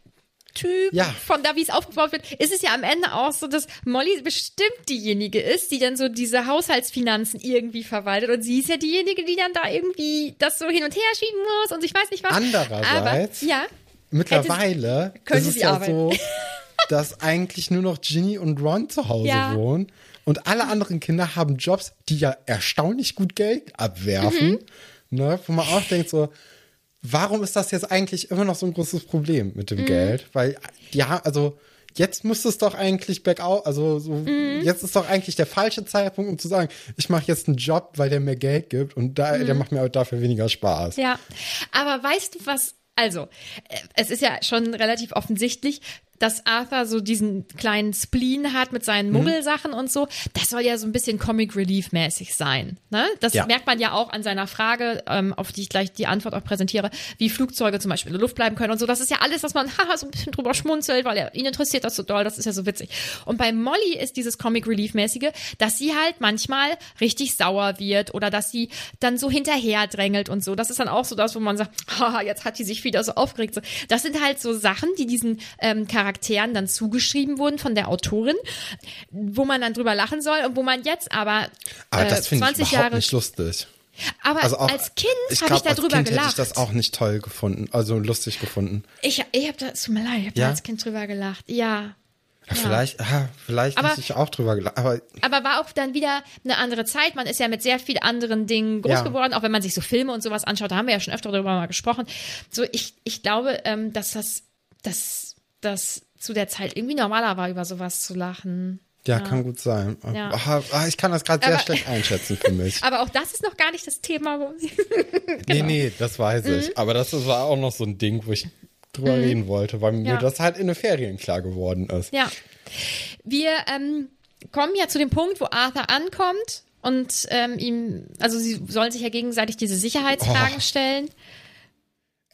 Typ, Ja. von da, wie es aufgebaut wird, ist es ja am Ende auch so, dass Molly bestimmt diejenige ist, die dann so diese Haushaltsfinanzen irgendwie verwaltet. Und sie ist ja diejenige, die dann da irgendwie das so hin und her schieben muss und ich weiß nicht was. Andererseits- Aber, ja. mittlerweile könnte ist es ja arbeiten. so, dass eigentlich nur noch Ginny und Ron zu Hause Ja. wohnen. Und alle anderen Kinder haben Jobs, die ja erstaunlich gut Geld abwerfen. Mhm. Ne, wo man auch denkt so, warum ist das jetzt eigentlich immer noch so ein großes Problem mit Mhm. dem Geld? Weil haben, also jetzt müsste es doch eigentlich bergauf, also so, Mhm. jetzt ist doch eigentlich der falsche Zeitpunkt, um zu sagen, ich mache jetzt einen Job, weil der mir Geld gibt und da, der macht mir dafür weniger Spaß. Mhm. Ja, aber weißt du was? Also, äh, es ist ja schon relativ offensichtlich, dass Arthur so diesen kleinen Spleen hat mit Mhm. seinen Muggelsachen und so. Das soll ja so ein bisschen Comic Relief mäßig sein. Ne? Das Ja. merkt man ja auch an seiner Frage, ähm, auf die ich gleich die Antwort auch präsentiere, wie Flugzeuge zum Beispiel in der Luft bleiben können und so. Das ist ja alles, was man haha, so ein bisschen drüber schmunzelt, weil er, ihn interessiert das so doll. Das ist ja so witzig. Und bei Molly ist dieses Comic Relief mäßige, dass sie halt manchmal richtig sauer wird oder dass sie dann so hinterher drängelt und so. Das ist dann auch so das, wo man sagt, haha, jetzt hat die sich wieder so aufgeregt. Das sind halt so Sachen, die diesen ähm, Charakteren dann zugeschrieben wurden von der Autorin, wo man dann drüber lachen soll und wo man jetzt aber, Aber äh, das finde ich 20 überhaupt Jahre nicht lustig. aber Also auch, als Kind ich habe ich darüber als kind gelacht. hätte ich das auch nicht toll gefunden, also lustig gefunden. Ich, ich habe da, tut mir leid, ich habe Ja? da als Kind drüber gelacht. Ja. Ja, Vielleicht, ah, vielleicht Aber- ich auch drüber gelacht, aber Aber war auch dann wieder eine andere Zeit. Man ist ja mit sehr vielen anderen Dingen groß Ja. geworden, auch wenn man sich so Filme und sowas anschaut. Da haben wir ja schon öfter darüber mal gesprochen. So, ich, ich glaube, ähm, dass das, dass das zu der Zeit irgendwie normaler war, über sowas zu lachen. ja, kann gut sein. Ja. Ah, ah, ich kann das gerade sehr schlecht einschätzen für mich. Aber auch das ist noch gar nicht das Thema. Wo Nee, nee, das weiß Mhm. ich. Aber das war auch noch so ein Ding, wo ich drüber reden wollte, weil mir Ja. das halt in den Ferien klar geworden ist. Ja. Wir ähm, kommen ja zu dem Punkt, wo Arthur ankommt und ähm, ihm, also sie sollen sich ja gegenseitig diese Sicherheitsfragen Oh. stellen.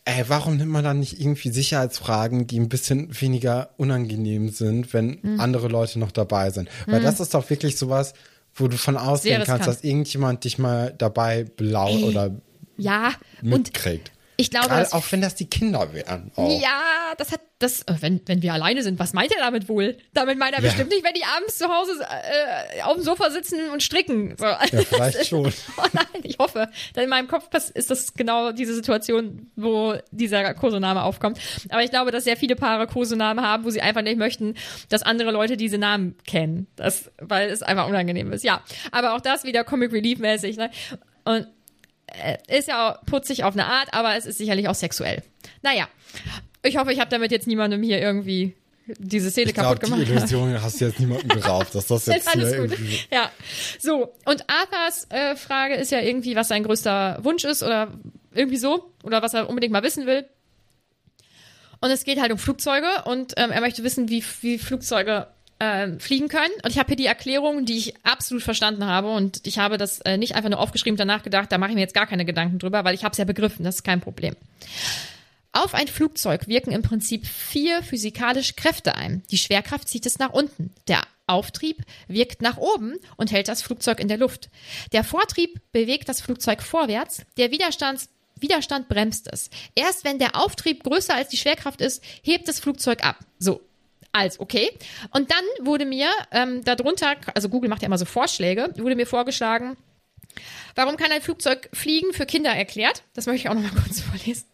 Ey, warum nimmt man dann nicht irgendwie Sicherheitsfragen, die ein bisschen weniger unangenehm sind, wenn Mhm. andere Leute noch dabei sind? Weil das ist doch wirklich sowas, wo du von ausgehen kannst, riskant. dass irgendjemand dich mal dabei blau Ey, oder Ja, und mitkriegt. Ich glaube, Gerade auch wenn das die Kinder wären. Oh. Ja, das hat das, äh, wenn, wenn wir alleine sind, was meint er damit wohl? Damit meint er Ja. bestimmt nicht, wenn die abends zu Hause äh, auf dem Sofa sitzen und stricken. So. Ja, vielleicht schon. Oh nein, ich hoffe. Denn in meinem Kopf ist das genau diese Situation, wo dieser Kosename aufkommt. Aber ich glaube, dass sehr viele Paare Kosenamen haben, wo sie einfach nicht möchten, dass andere Leute diese Namen kennen. Das, weil es einfach unangenehm ist. Ja, aber auch das wieder Comic Relief mäßig. Ne? Und ist ja putzig auf eine Art, aber es ist sicherlich auch sexuell. Naja, ich hoffe, ich habe damit jetzt niemandem hier irgendwie diese Szene Ich glaube, kaputt die gemacht. Illusion hast du jetzt niemandem geraubt, dass das jetzt Ist alles hier gut. irgendwie. Ja, so. Und Arthurs äh, Frage ist ja irgendwie, was sein größter Wunsch ist oder irgendwie so. Oder was er unbedingt mal wissen will. Und es geht halt um Flugzeuge und ähm, er möchte wissen, wie, wie Flugzeuge ähm, fliegen können. Und ich habe hier die Erklärung, die ich absolut verstanden habe. Und ich habe das äh, nicht einfach nur aufgeschrieben, danach gedacht, da mache ich mir jetzt gar keine Gedanken drüber, weil ich habe es ja begriffen, das ist kein Problem. Auf ein Flugzeug wirken im Prinzip vier physikalische Kräfte ein. Die Schwerkraft zieht es nach unten. Der Auftrieb wirkt nach oben und hält das Flugzeug in der Luft. Der Vortrieb bewegt das Flugzeug vorwärts. Der Widerstands Widerstand bremst es. Erst wenn der Auftrieb größer als die Schwerkraft ist, hebt das Flugzeug ab. So. Also, okay. Und dann wurde mir ähm, darunter, also Google macht ja immer so Vorschläge, wurde mir vorgeschlagen, warum kann ein Flugzeug fliegen für Kinder erklärt. Das möchte ich auch noch mal kurz vorlesen.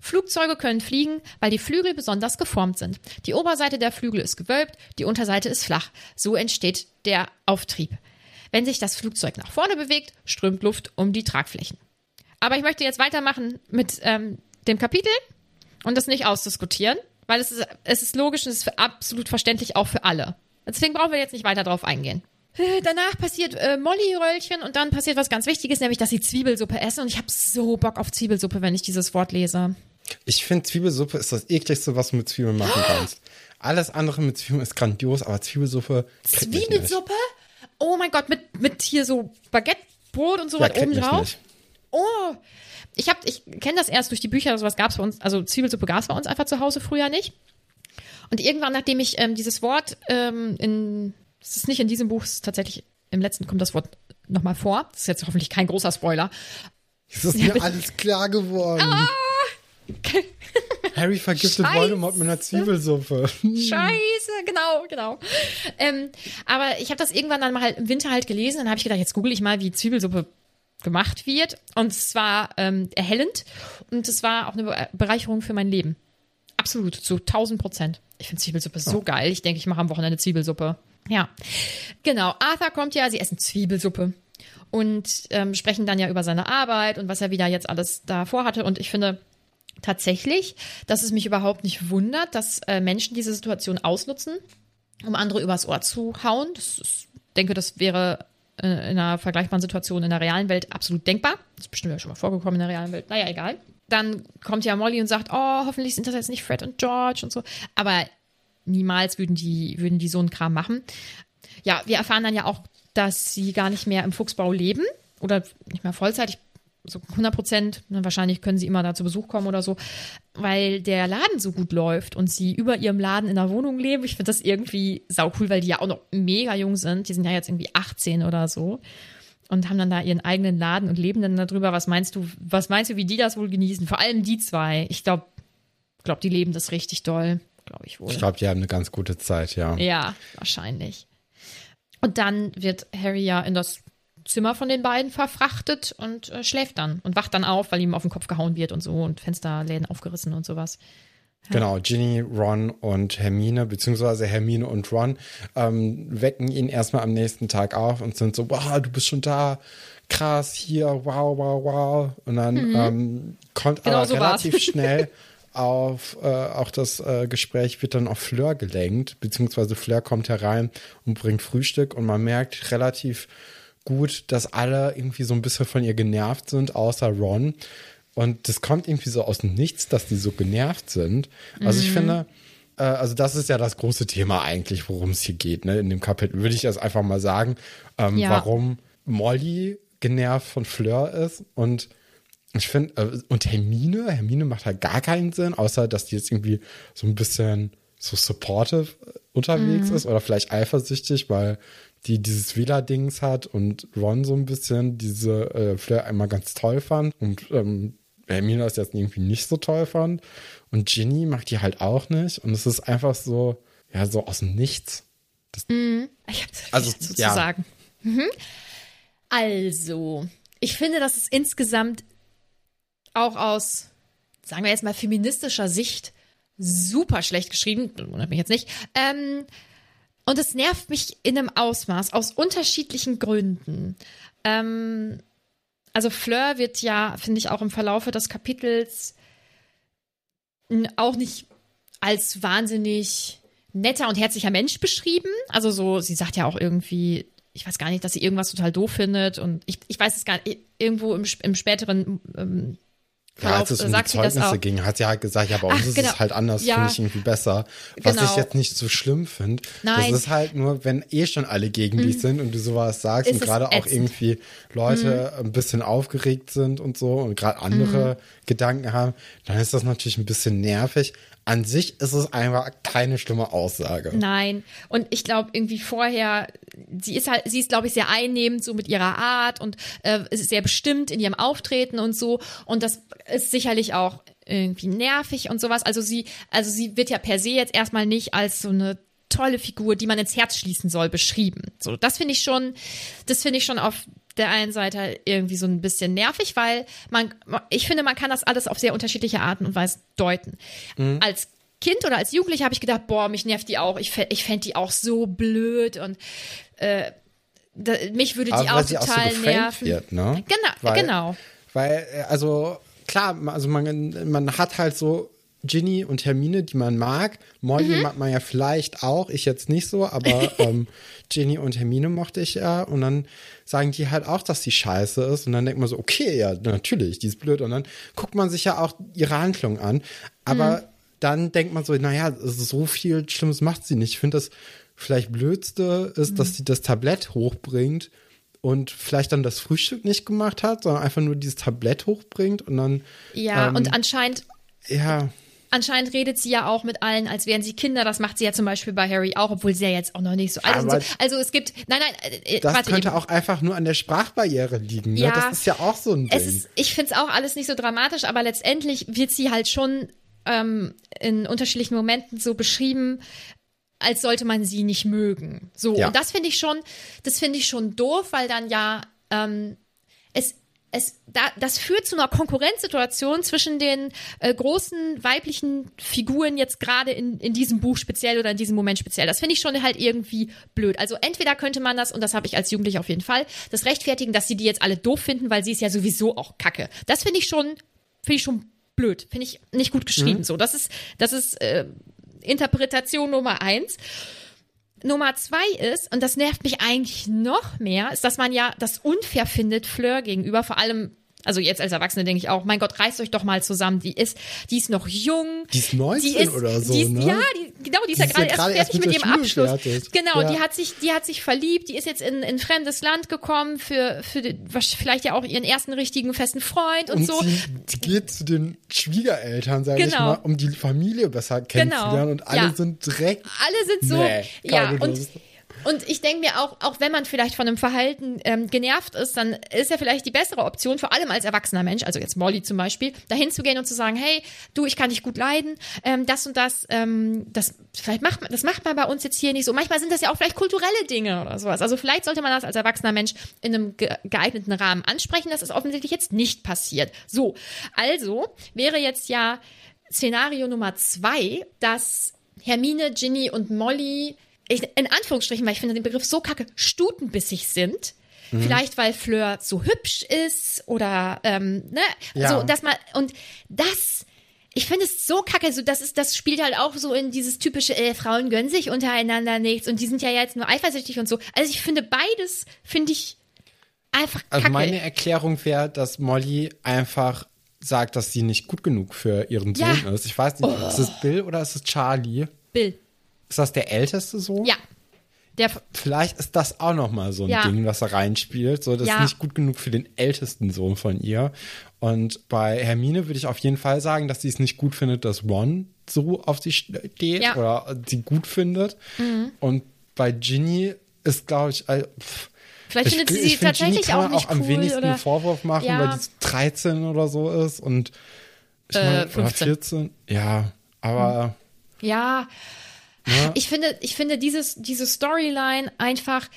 Flugzeuge können fliegen, weil die Flügel besonders geformt sind. Die Oberseite der Flügel ist gewölbt, die Unterseite ist flach. So entsteht der Auftrieb. Wenn sich das Flugzeug nach vorne bewegt, strömt Luft um die Tragflächen. Aber ich möchte jetzt weitermachen mit ähm, dem Kapitel und das nicht ausdiskutieren, weil es ist, es ist logisch und es ist absolut verständlich auch für alle. Deswegen brauchen wir jetzt nicht weiter drauf eingehen. Äh, Danach passiert äh, Molly-Röllchen und dann passiert was ganz Wichtiges, nämlich, dass sie Zwiebelsuppe essen. Und ich habe so Bock auf Zwiebelsuppe, wenn ich dieses Wort lese. Ich finde, Zwiebelsuppe ist das ekligste, was du mit Zwiebeln machen kannst. Alles andere mit Zwiebeln ist grandios, aber Zwiebelsuppe. Zwiebelsuppe? Oh mein Gott, mit, mit hier so Baguettebrot und so Ja, was oben drauf. nicht. Oh, ich hab, ich kenne das erst durch die Bücher, sowas gab es bei uns, also Zwiebelsuppe gab es bei uns einfach zu Hause früher nicht. Und irgendwann, nachdem ich ähm, dieses Wort ähm, in, das ist nicht in diesem Buch, es ist tatsächlich im letzten kommt das Wort nochmal vor. Das ist jetzt hoffentlich kein großer Spoiler. Es ist mir alles klar geworden. Harry vergiftet Scheiße. Voldemort mit einer Zwiebelsuppe. Scheiße, genau, genau. Ähm, aber ich habe das irgendwann dann mal halt im Winter halt gelesen. Dann habe ich gedacht, jetzt google ich mal, wie Zwiebelsuppe gemacht wird. Und es war ähm, erhellend und es war auch eine Be- Bereicherung für mein Leben. Absolut, zu 1000 Prozent. Ich finde Zwiebelsuppe so geil. Ich denke, ich mache am Wochenende Zwiebelsuppe. Ja, genau. Arthur kommt ja, sie essen Zwiebelsuppe und ähm, sprechen dann ja über seine Arbeit und was er wieder jetzt alles da vorhatte. Und ich finde, tatsächlich, dass es mich überhaupt nicht wundert, dass äh, Menschen diese Situation ausnutzen, um andere übers Ohr zu hauen. Das ist, ich denke, das wäre in einer vergleichbaren Situation in der realen Welt absolut denkbar. Das ist bestimmt ja schon mal vorgekommen in der realen Welt. Naja, egal. Dann kommt ja Molly und sagt, oh, hoffentlich sind das jetzt nicht Fred und George und so. Aber niemals würden die, würden die so einen Kram machen. Ja, wir erfahren dann ja auch, dass sie gar nicht mehr im Fuchsbau leben oder nicht mehr Vollzeit. Ich so 100 Prozent, ne, wahrscheinlich können sie immer da zu Besuch kommen oder so, weil der Laden so gut läuft und sie über ihrem Laden in der Wohnung leben. Ich finde das irgendwie sau cool, weil die ja auch noch mega jung sind. Die sind ja jetzt irgendwie 18 oder so und haben dann da ihren eigenen Laden und leben dann darüber. Was meinst du, was meinst du, wie die das wohl genießen? Vor allem die zwei. Ich glaube, glaub, die leben das richtig doll, glaube ich wohl. Ich glaube, die haben eine ganz gute Zeit, ja. Ja, wahrscheinlich. Und dann wird Harry ja in das Zimmer von den beiden verfrachtet und äh, schläft dann und wacht dann auf, weil ihm auf den Kopf gehauen wird und so und Fensterläden aufgerissen und sowas. Genau, Ginny, Ron und Hermine, beziehungsweise Hermine und Ron, ähm, wecken ihn erstmal am nächsten Tag auf und sind so, wow, du bist schon da, krass, hier, wow, wow, wow. Und dann mhm. ähm, kommt genau aber so relativ war's. schnell auf, äh, auch das äh, Gespräch wird dann auf Fleur gelenkt, beziehungsweise Fleur kommt herein und bringt Frühstück und man merkt relativ gut, dass alle irgendwie so ein bisschen von ihr genervt sind, außer Ron. Und das kommt irgendwie so aus dem Nichts, dass die so genervt sind. Also ich mhm. finde, äh, also das ist ja das große Thema eigentlich, worum es hier geht, ne? In dem Kapitel würde ich das einfach mal sagen, ähm, ja. warum Molly genervt von Fleur ist und ich finde, äh, und Hermine, Hermine macht halt gar keinen Sinn, außer dass die jetzt irgendwie so ein bisschen so supportive unterwegs mhm. ist oder vielleicht eifersüchtig, weil die dieses Wähler-Dings hat und Ron so ein bisschen diese äh, Flair einmal ganz toll fand und ähm, Hermine das jetzt irgendwie nicht so toll fand und Ginny macht die halt auch nicht und es ist einfach so, ja, so aus dem Nichts. Das, mm, ich habe also, zu ja. sagen. Mhm. Also, ich finde, das ist insgesamt auch aus, sagen wir jetzt mal, feministischer Sicht super schlecht geschrieben, wundert mich jetzt nicht. Ähm, und es nervt mich in einem Ausmaß, aus unterschiedlichen Gründen. Ähm, also Fleur wird ja, finde ich, auch im Verlaufe des Kapitels auch nicht als wahnsinnig netter und herzlicher Mensch beschrieben. Also so, sie sagt ja auch irgendwie, ich weiß gar nicht, dass sie irgendwas total doof findet und ich, ich weiß es gar nicht, irgendwo im, im späteren ähm, ja, als es um die Zeugnisse ging, hat sie halt gesagt, ja, bei uns Ach, ist genau. es halt anders, ja. finde ich irgendwie besser. Was genau. ich jetzt nicht so schlimm finde. Das ist halt nur, wenn eh schon alle gegen mhm. dich sind und du sowas sagst ist und gerade auch irgendwie Leute mhm. ein bisschen aufgeregt sind und so und gerade andere mhm. Gedanken haben, dann ist das natürlich ein bisschen nervig an sich ist es einfach keine schlimme Aussage. Nein. Und ich glaube, irgendwie vorher, sie ist halt, sie ist, glaube ich, sehr einnehmend so mit ihrer Art und äh, sehr bestimmt in ihrem Auftreten und so. Und das ist sicherlich auch irgendwie nervig und sowas. Also sie, also sie wird ja per se jetzt erstmal nicht als so eine tolle Figur, die man ins Herz schließen soll, beschrieben. So, das finde ich schon, das finde ich schon auf der einen Seite irgendwie so ein bisschen nervig, weil man, ich finde, man kann das alles auf sehr unterschiedliche Arten und Weisen deuten. Mhm. Als Kind oder als Jugendliche habe ich gedacht, boah, mich nervt die auch. Ich, ich fände die auch so blöd und äh, da, mich würde die Aber auch total auch so nerven. Wird, ne? Genau, weil, genau. Weil, äh, also klar, also man, man hat halt so Ginny und Hermine, die man mag. Molly mhm. mag man ja vielleicht auch, ich jetzt nicht so, aber ähm, Ginny und Hermine mochte ich ja. Und dann sagen die halt auch, dass sie scheiße ist. Und dann denkt man so, okay, ja, natürlich, die ist blöd. Und dann guckt man sich ja auch ihre Handlung an. Aber mhm. dann denkt man so, naja, so viel Schlimmes macht sie nicht. Ich finde das vielleicht Blödste ist, mhm. dass sie das Tablett hochbringt und vielleicht dann das Frühstück nicht gemacht hat, sondern einfach nur dieses Tablett hochbringt und dann. Ja, ähm, und anscheinend. Ja anscheinend redet sie ja auch mit allen, als wären sie Kinder. Das macht sie ja zum Beispiel bei Harry auch, obwohl sie ja jetzt auch noch nicht so alt ist. So. Also es gibt, nein, nein, äh, äh das warte, könnte eben. auch einfach nur an der Sprachbarriere liegen. Ne? Ja, das ist ja auch so ein Ding. Ist, ich finde es auch alles nicht so dramatisch, aber letztendlich wird sie halt schon ähm, in unterschiedlichen Momenten so beschrieben, als sollte man sie nicht mögen. So ja. und das finde ich schon, das finde ich schon doof, weil dann ja ähm, es es, da, das führt zu einer Konkurrenzsituation zwischen den äh, großen weiblichen Figuren jetzt gerade in, in diesem Buch speziell oder in diesem Moment speziell. Das finde ich schon halt irgendwie blöd. Also entweder könnte man das, und das habe ich als Jugendliche auf jeden Fall, das rechtfertigen, dass sie die jetzt alle doof finden, weil sie ist ja sowieso auch kacke. Das finde ich schon, finde ich schon blöd, finde ich nicht gut geschrieben. So, das ist, das ist äh, Interpretation Nummer eins. Nummer zwei ist, und das nervt mich eigentlich noch mehr, ist, dass man ja das unfair findet Fleur gegenüber, vor allem also jetzt als Erwachsene denke ich auch, mein Gott, reißt euch doch mal zusammen. Die ist, die ist noch jung. Die ist 19 die ist, oder so, die ist, ne? Ja, die, genau, die ist Die ja ist gerade ja erst fertig mit mit ihrem Abschluss. fertig. Genau, Ja. die hat sich, die hat sich verliebt, die ist jetzt in in ein fremdes Land gekommen für, für vielleicht ja auch ihren ersten richtigen festen Freund und, Und so. sie, geht zu den Schwiegereltern, sage ich Genau. mal, um die Familie besser kennenzulernen. Und alle ja. sind direkt. Alle sind so, Nee, ja, und, Lust. Und ich denke mir auch, auch wenn man vielleicht von einem Verhalten ähm, genervt ist, dann ist ja vielleicht die bessere Option, vor allem als erwachsener Mensch, also jetzt Molly zum Beispiel, dahin zu gehen und zu sagen, hey, du, ich kann dich gut leiden, ähm, das und das, ähm, das, vielleicht macht man, das macht man bei uns jetzt hier nicht so. Manchmal sind das ja auch vielleicht kulturelle Dinge oder sowas. Also vielleicht sollte man das als erwachsener Mensch in einem ge geeigneten Rahmen ansprechen. Das ist offensichtlich jetzt nicht passiert. So, also wäre jetzt ja Szenario Nummer zwei, dass Hermine, Ginny und Molly, ich, in Anführungsstrichen, weil ich finde den Begriff so kacke, stutenbissig sind. Mhm. Vielleicht, weil Fleur so hübsch ist oder, ähm, ne, Ja. so, dass man, und das, ich finde es so kacke, so, das ist, das spielt halt auch so in dieses typische, äh, Frauen gönnen sich untereinander nichts und die sind ja jetzt nur eifersüchtig und so. Also ich finde beides, finde ich einfach kacke. Also meine Erklärung wäre, dass Molly einfach sagt, dass sie nicht gut genug für ihren Ja. Sohn ist. Ich weiß nicht, ist es Bill oder ist es Charlie? Bill. Ist das der älteste Sohn? Ja. Der, Vielleicht ist das auch noch mal so ein Ja. Ding, was da reinspielt. So, das Ja. ist nicht gut genug für den ältesten Sohn von ihr. Und bei Hermine würde ich auf jeden Fall sagen, dass sie es nicht gut findet, dass Ron so auf sie steht Ja. Mhm. oder sie gut findet. Und bei Ginny ist, glaube ich, pff, Vielleicht ich, findet sie ich sie find, tatsächlich Ginny kann auch nicht auch am cool wenigsten oder- Vorwurf machen, Ja. weil die 13 oder so ist und ich Äh, meine, oder 15. 14. Ja, aber Ja, Ja. ich finde, ich finde dieses, diese Storyline einfach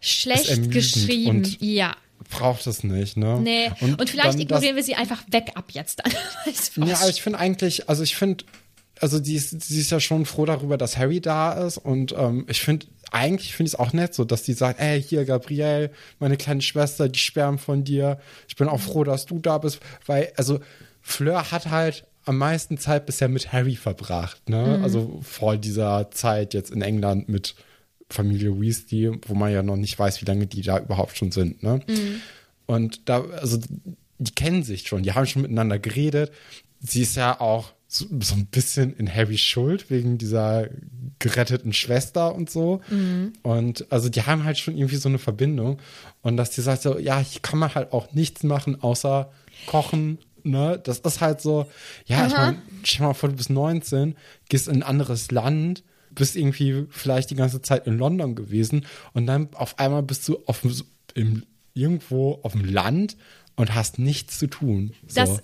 schlecht geschrieben. und- ja, braucht es nicht, ne? nee. Und, vielleicht dann das- ignorieren wir sie einfach weg ab jetzt Ja, aber ich finde eigentlich, also ich finde, also die ist, sie ist ja schon froh darüber, dass Harry da ist und ähm, ich finde, eigentlich finde ich es auch nett, so dass die sagt, ey, hier Gabrielle, meine kleine Schwester, die sperren von dir. Ich bin auch froh, dass du da bist, weil, also Fleur hat halt am meisten Zeit bisher mit Harry verbracht, ne? Also vor dieser Zeit jetzt in England mit Familie Weasley, wo man ja noch nicht weiß, wie lange die da überhaupt schon sind, ne? Und da, also die kennen sich schon, die haben schon miteinander geredet. Sie ist ja auch so, so ein bisschen in Harrys Schuld wegen dieser geretteten Schwester und so. Und also die haben halt schon irgendwie so eine Verbindung. Und dass die sagt so, ja, hier kann man halt auch nichts machen, außer kochen. Ne? Das ist halt so, ja, ich meine, stell mal vor, du bist 19, gehst in ein anderes Land, bist irgendwie vielleicht die ganze Zeit in London gewesen und dann auf einmal bist du auf, im, irgendwo auf dem Land und hast nichts zu tun. So. Das-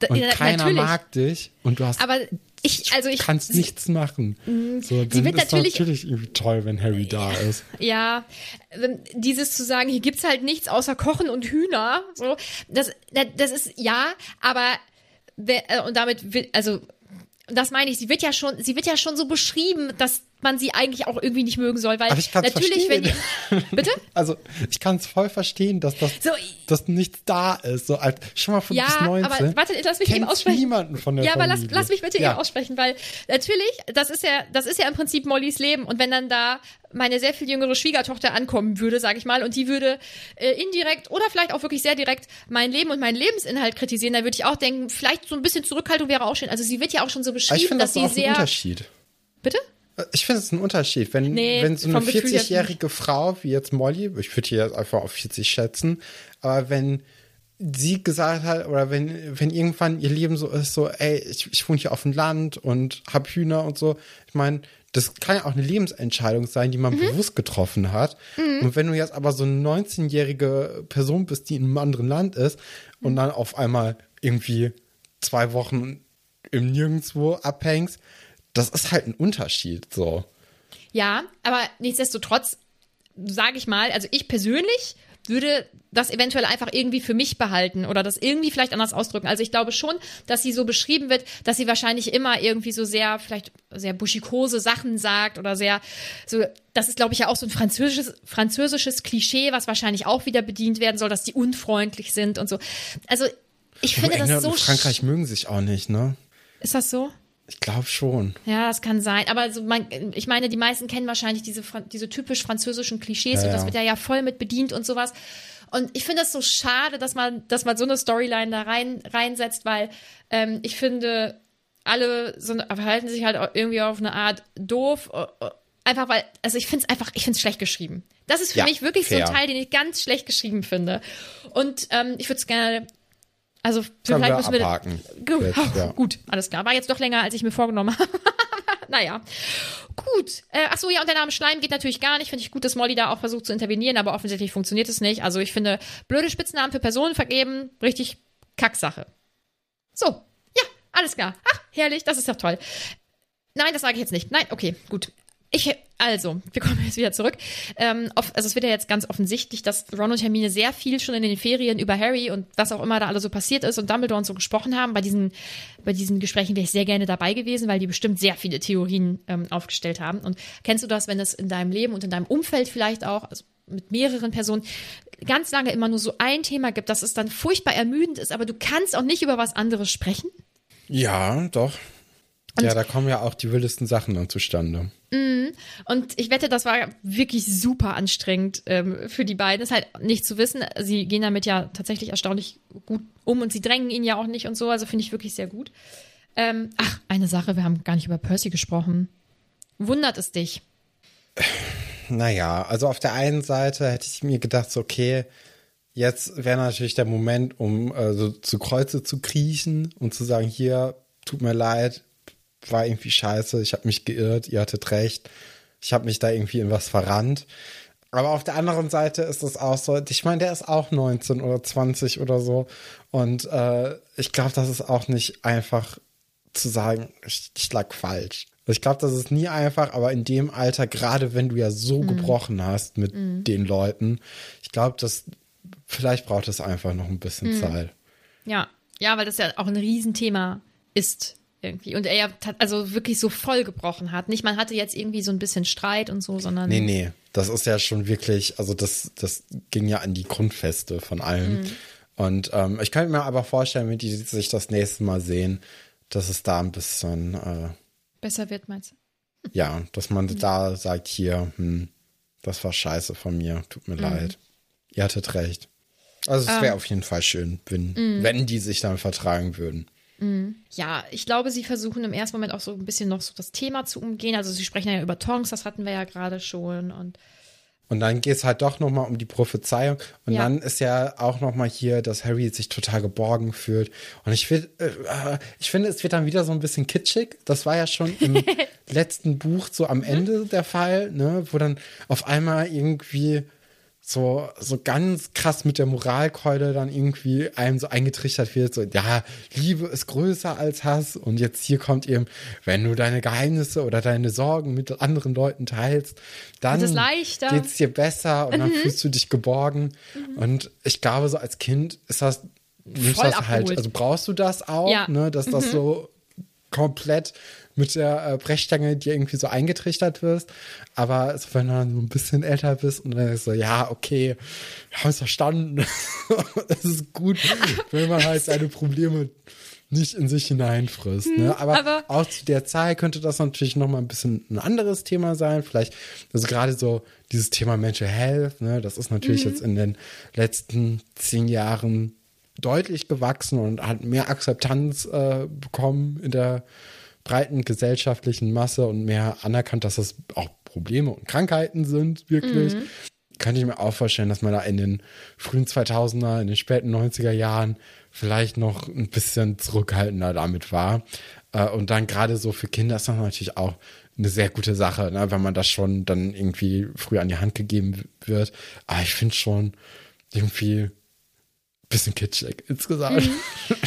Da- und ja, keiner natürlich. mag dich und du hast Aber ich, also ich, kannst sie- nichts machen. So, dann wird natürlich- natürlich irgendwie toll, wenn Harry da ist. Ja, dieses zu sagen, hier gibt's halt nichts außer Kochen und Hühner, so, das, das ist ja, aber äh, und damit also das meine ich, sie wird ja schon, sie wird ja schon so beschrieben, dass man sie eigentlich auch irgendwie nicht mögen soll, weil natürlich, wenn die, bitte? Also, ich kann es voll verstehen, dass das So, dass nichts da ist. So alt, schon mal von Ja, bis 19. aber warte, lass mich eben aussprechen. niemanden von der Ja, aber lass, Familie. lass mich bitte ja. eben aussprechen, weil natürlich, das ist ja, das ist ja im Prinzip Mollys Leben. Und wenn dann da meine sehr viel jüngere Schwiegertochter ankommen würde, sage ich mal, und die würde äh, indirekt oder vielleicht auch wirklich sehr direkt mein Leben und meinen Lebensinhalt kritisieren, dann würde ich auch denken, vielleicht so ein bisschen Zurückhaltung wäre auch schön. Also sie wird ja auch schon so Aber ich beschrieben, finde dass das sie auch ein sehr. Unterschied. Bitte? Ich finde es ein Unterschied, wenn, Nee, wenn so eine vom Gefühl her 40-jährige Frau wie jetzt Molly, ich würde jetzt einfach auf 40 schätzen, aber wenn sie gesagt hat, oder wenn, wenn irgendwann ihr Leben so ist, so, ey, ich, ich wohne hier auf dem Land und hab Hühner und so, ich meine, das kann ja auch eine Lebensentscheidung sein, die man Mhm. bewusst getroffen hat. Und wenn du jetzt aber so eine 19-jährige Person bist, die in einem anderen Land ist und dann auf einmal irgendwie zwei Wochen im Nirgendwo abhängst, das ist halt ein Unterschied, so. Ja, aber nichtsdestotrotz, sage ich mal, also ich persönlich würde das eventuell einfach irgendwie für mich behalten oder das irgendwie vielleicht anders ausdrücken. Also ich glaube schon, dass sie so beschrieben wird, dass sie wahrscheinlich immer irgendwie so sehr, vielleicht sehr buschikose Sachen sagt oder sehr, so, das ist glaube ich ja auch so ein französisches, französisches Klischee, was wahrscheinlich auch wieder bedient werden soll, dass die unfreundlich sind und so. Also Ich finde das England so und Frankreich mögen sich auch nicht, ne? Ist das so? Ich glaube schon. Ja, das kann sein. Aber so man, ich meine, die meisten kennen wahrscheinlich diese, diese typisch französischen Klischees Ja, und das wird ja ja voll mit bedient und sowas. Und ich finde es so schade, dass man, dass man so eine Storyline da rein, reinsetzt, weil ähm, ich finde, alle so, verhalten sich halt irgendwie auf eine Art doof. äh, äh, Einfach weil, also ich finde es einfach, ich finde es schlecht geschrieben. Das ist für Ja, mich wirklich so fair. ein Teil, den ich ganz schlecht geschrieben finde. Und ähm, ich würde es gerne, also vielleicht wir müssen wir abhaken. Gut, Jetzt, ja. gut, alles klar. War jetzt doch länger, als ich mir vorgenommen habe. naja. Gut. Äh, ach so, ja, und der Name Schleim geht natürlich gar nicht. Finde ich gut, dass Molly da auch versucht zu intervenieren, aber offensichtlich funktioniert es nicht. Also ich finde, blöde Spitznamen für Personen vergeben, richtig Kacksache. So, ja, alles klar. Ach, herrlich, das ist doch toll. Nein, das sage ich jetzt nicht. Nein, okay, gut. Ich, also, wir kommen jetzt wieder zurück. Ähm, auf, also es wird ja jetzt ganz offensichtlich, dass Ron und Hermine sehr viel schon in den Ferien über Harry und was auch immer da alles so passiert ist und Dumbledore und so gesprochen haben. Bei diesen, bei diesen Gesprächen wäre ich sehr gerne dabei gewesen, weil die bestimmt sehr viele Theorien ähm, aufgestellt haben. Und kennst du das, wenn es in deinem Leben und in deinem Umfeld vielleicht auch, also mit mehreren Personen, ganz lange immer nur so ein Thema gibt, dass es dann furchtbar ermüdend ist, aber du kannst auch nicht über was anderes sprechen? Ja, doch. Ja, da kommen ja auch die wildesten Sachen dann zustande. Und ich wette, das war wirklich super anstrengend ähm, für die beiden, es halt nicht zu wissen. Sie gehen damit ja tatsächlich erstaunlich gut um und sie drängen ihn ja auch nicht und so, also finde ich wirklich sehr gut. Ähm, ach, eine Sache, wir haben gar nicht über Percy gesprochen. Wundert es dich? Naja, also auf der einen Seite hätte ich mir gedacht, so, okay, jetzt wäre natürlich der Moment, um äh, so zu Kreuze zu kriechen und zu sagen, hier, tut mir leid, war irgendwie scheiße, ich habe mich geirrt, ihr hattet recht, ich habe mich da irgendwie in was verrannt. Aber auf der anderen Seite ist es auch so, ich meine, der ist auch 19 oder 20 oder so. Und äh, ich glaube, das ist auch nicht einfach zu sagen, ich, ich lag falsch. Ich glaube, das ist nie einfach, aber in dem Alter, gerade wenn du ja so gebrochen hast mit den Leuten, ich glaube, dass vielleicht braucht es einfach noch ein bisschen Zeit. Ja, ja, weil das ja auch ein Riesenthema ist irgendwie. Und er ja also wirklich so voll gebrochen hat. Nicht, man hatte jetzt irgendwie so ein bisschen Streit und so, sondern. Nee, nee, das ist ja schon wirklich, also das, das ging ja an die Grundfeste von allem. Und ähm, ich könnte mir aber vorstellen, wenn die sich das nächste Mal sehen, dass es da ein bisschen, äh, Besser wird, meinst du? ja, dass man da sagt, hier, hm, das war scheiße von mir, tut mir leid. Ihr hattet recht. Also es wäre auf jeden Fall schön, wenn, wenn die sich dann vertragen würden. Ja, ich glaube, sie versuchen im ersten Moment auch so ein bisschen noch so das Thema zu umgehen. Also sie sprechen ja über Tonks, das hatten wir ja gerade schon. Und Und dann geht es halt doch nochmal um die Prophezeiung. Und Ja. dann ist ja auch nochmal hier, dass Harry sich total geborgen fühlt. Und ich, will, äh, äh, ich finde, es wird dann wieder so ein bisschen kitschig. Das war ja schon im letzten Buch so am Ende der Fall, ne? wo dann auf einmal irgendwie so, so ganz krass mit der Moralkeule dann irgendwie einem so eingetrichtert wird, so, ja, Liebe ist größer als Hass und jetzt hier kommt eben, wenn du deine Geheimnisse oder deine Sorgen mit anderen Leuten teilst, dann Wird es dir besser und dann fühlst du dich geborgen. Und ich glaube, so als Kind ist das, nimmst das halt, also brauchst du das auch, Ja. ne, dass das so komplett mit der äh, Brechstange dir irgendwie so eingetrichtert wirst. Aber so, wenn du dann so ein bisschen älter bist und dann ist so, ja, okay, wir haben es verstanden. Es ist gut, wenn man halt seine Probleme nicht in sich hineinfrisst. Ne? Aber, Hm, aber- auch zu der Zeit könnte das natürlich noch mal ein bisschen ein anderes Thema sein. Vielleicht, also gerade so dieses Thema Mental Health, ne? das ist natürlich Mhm. jetzt in den letzten zehn Jahren deutlich gewachsen und hat mehr Akzeptanz äh, bekommen in der breiten gesellschaftlichen Masse und mehr anerkannt, dass es auch Probleme und Krankheiten sind, wirklich. Kann ich mir auch vorstellen, dass man da in den frühen 2000er, in den späten 90er Jahren vielleicht noch ein bisschen zurückhaltender damit war. Äh, und dann gerade so für Kinder ist das natürlich auch eine sehr gute Sache, ne, wenn man das schon dann irgendwie früh an die Hand gegeben wird. Aber ich finde schon irgendwie ein bisschen kitschig insgesamt.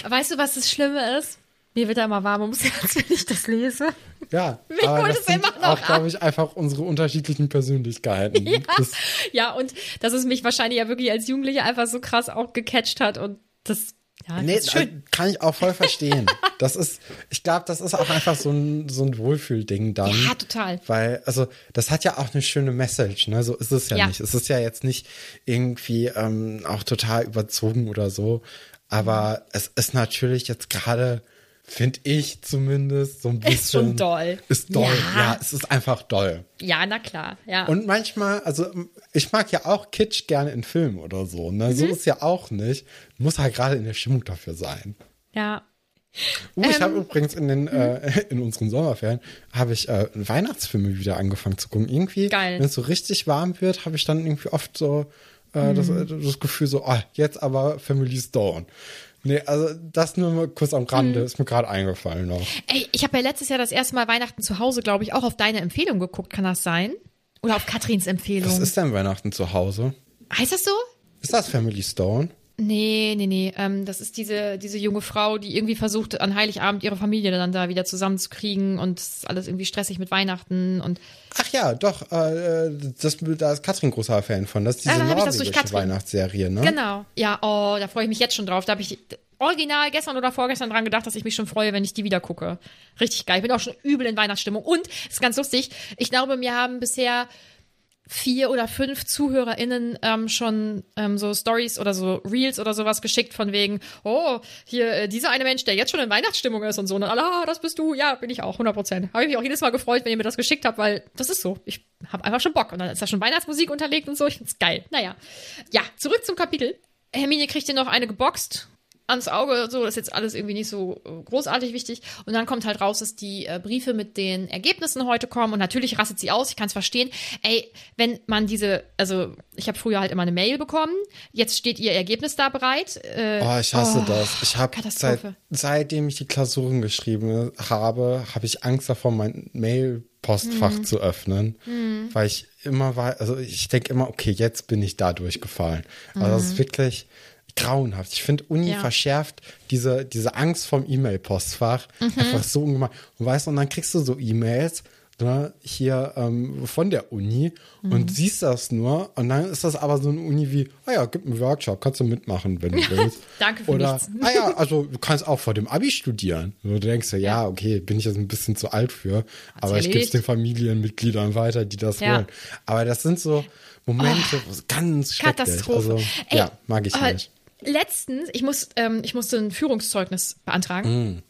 weißt du, was das Schlimme ist? Mir wird da immer warm ums Herz, wenn ich das lese. Ja, Mich aber das sind immer noch auch, glaube ich, einfach unsere unterschiedlichen Persönlichkeiten. Das, Ja, und dass es mich wahrscheinlich ja wirklich als Jugendliche einfach so krass auch gecatcht hat und das, ja, nee, das äh, kann ich auch voll verstehen. Das ist, ich glaube, das ist auch einfach so ein, so ein Wohlfühlding dann. Ja, total. Weil, also, das hat ja auch eine schöne Message, ne? So ist es ja, Ja. nicht. Es ist ja jetzt nicht irgendwie ähm, auch total überzogen oder so. Aber es ist natürlich jetzt gerade, finde ich zumindest, so ein bisschen. Ist schon doll. Ist doll. Ja. Ja. es ist einfach doll. Ja, na klar. Ja. Und manchmal, also ich mag ja auch Kitsch gerne in Filmen oder so. Ne? Mhm. So ist ja auch nicht. Muss halt gerade in der Stimmung dafür sein. ja. Uh, ich Ähm, habe übrigens in den äh, in unseren Sommerferien habe ich äh, Weihnachtsfilme wieder angefangen zu gucken. Irgendwie, Geil. wenn es so richtig warm wird, habe ich dann irgendwie oft so äh, das, Mhm. das Gefühl so, ah, jetzt aber Family Stone. Nee, also das nur mal kurz am Rande, Mhm. ist mir gerade eingefallen noch. Ey, ich habe ja letztes Jahr das erste Mal Weihnachten zu Hause, glaube ich, auch auf deine Empfehlung geguckt. Kann das sein? Oder auf Katrins Empfehlung? Was ist denn Weihnachten zu Hause? heißt das so? Ist das Family Stone? Nee, nee, nee. Ähm, das ist diese, diese junge Frau, die irgendwie versucht, an Heiligabend ihre Familie dann da wieder zusammenzukriegen und ist alles irgendwie stressig mit Weihnachten und Ach ja, doch, äh, das, da ist Katrin großer Fan von. Das ist diese durch norwegische. Weihnachtsserie, ne? Genau. Ja, oh, da freue ich mich jetzt schon drauf. Da habe ich original gestern oder vorgestern dran gedacht, dass ich mich schon freue, wenn ich die wieder gucke. Richtig geil. Ich bin auch schon übel in Weihnachtsstimmung. Und, ist ganz lustig, ich glaube, mir haben bisher vier oder fünf ZuhörerInnen ähm, schon ähm, so Stories oder so Reels oder sowas geschickt von wegen, oh, hier, äh, dieser eine Mensch, der jetzt schon in Weihnachtsstimmung ist und so. Und alle, ah, das bist du. Ja, bin ich auch, 100 Prozent. Habe ich mich auch jedes Mal gefreut, wenn ihr mir das geschickt habt, weil das ist so. Ich habe einfach schon Bock. Und dann ist da schon Weihnachtsmusik unterlegt und so. Ich find's geil. Naja. Ja, zurück zum Kapitel. Hermine kriegt hier noch eine geboxt ans Auge, so, das ist jetzt alles irgendwie nicht so äh, großartig wichtig. Und dann kommt halt raus, dass die äh, Briefe mit den Ergebnissen heute kommen und natürlich rastet sie aus, ich kann es verstehen. Ey, wenn man diese, also ich habe früher halt immer eine Mail bekommen, jetzt steht ihr Ergebnis da bereit. Äh, Oh, ich hasse oh, das. Ich habe seit, seitdem ich die Klausuren geschrieben habe, habe ich Angst davor, mein Mail-Postfach Mhm. zu öffnen, weil ich immer war, also ich denke immer, okay, jetzt bin ich da durchgefallen. Also das ist wirklich grauenhaft. Ich finde, Uni. Ja. verschärft diese, diese Angst vom E-Mail-Postfach Mhm. einfach so ungemein. Und weißt du, und dann kriegst du so E-Mails, ne, hier ähm, von der Uni Mhm. und siehst das nur und dann ist das aber so eine Uni wie, ah ja, gib einen Workshop, kannst du mitmachen, wenn du willst. Danke für Oder, nichts. ah ja, also du kannst auch vor dem Abi studieren. So, du denkst ja, ja, okay, bin ich jetzt ein bisschen zu alt für, aber ich gebe es den Familienmitgliedern weiter, die das Ja. wollen. Aber das sind so Momente, wo es ganz schrecklich. Katastrophe. Also, Ey, ja, mag ich aber nicht. Letztens, ich muss, ähm, ich musste ein Führungszeugnis beantragen. Mm.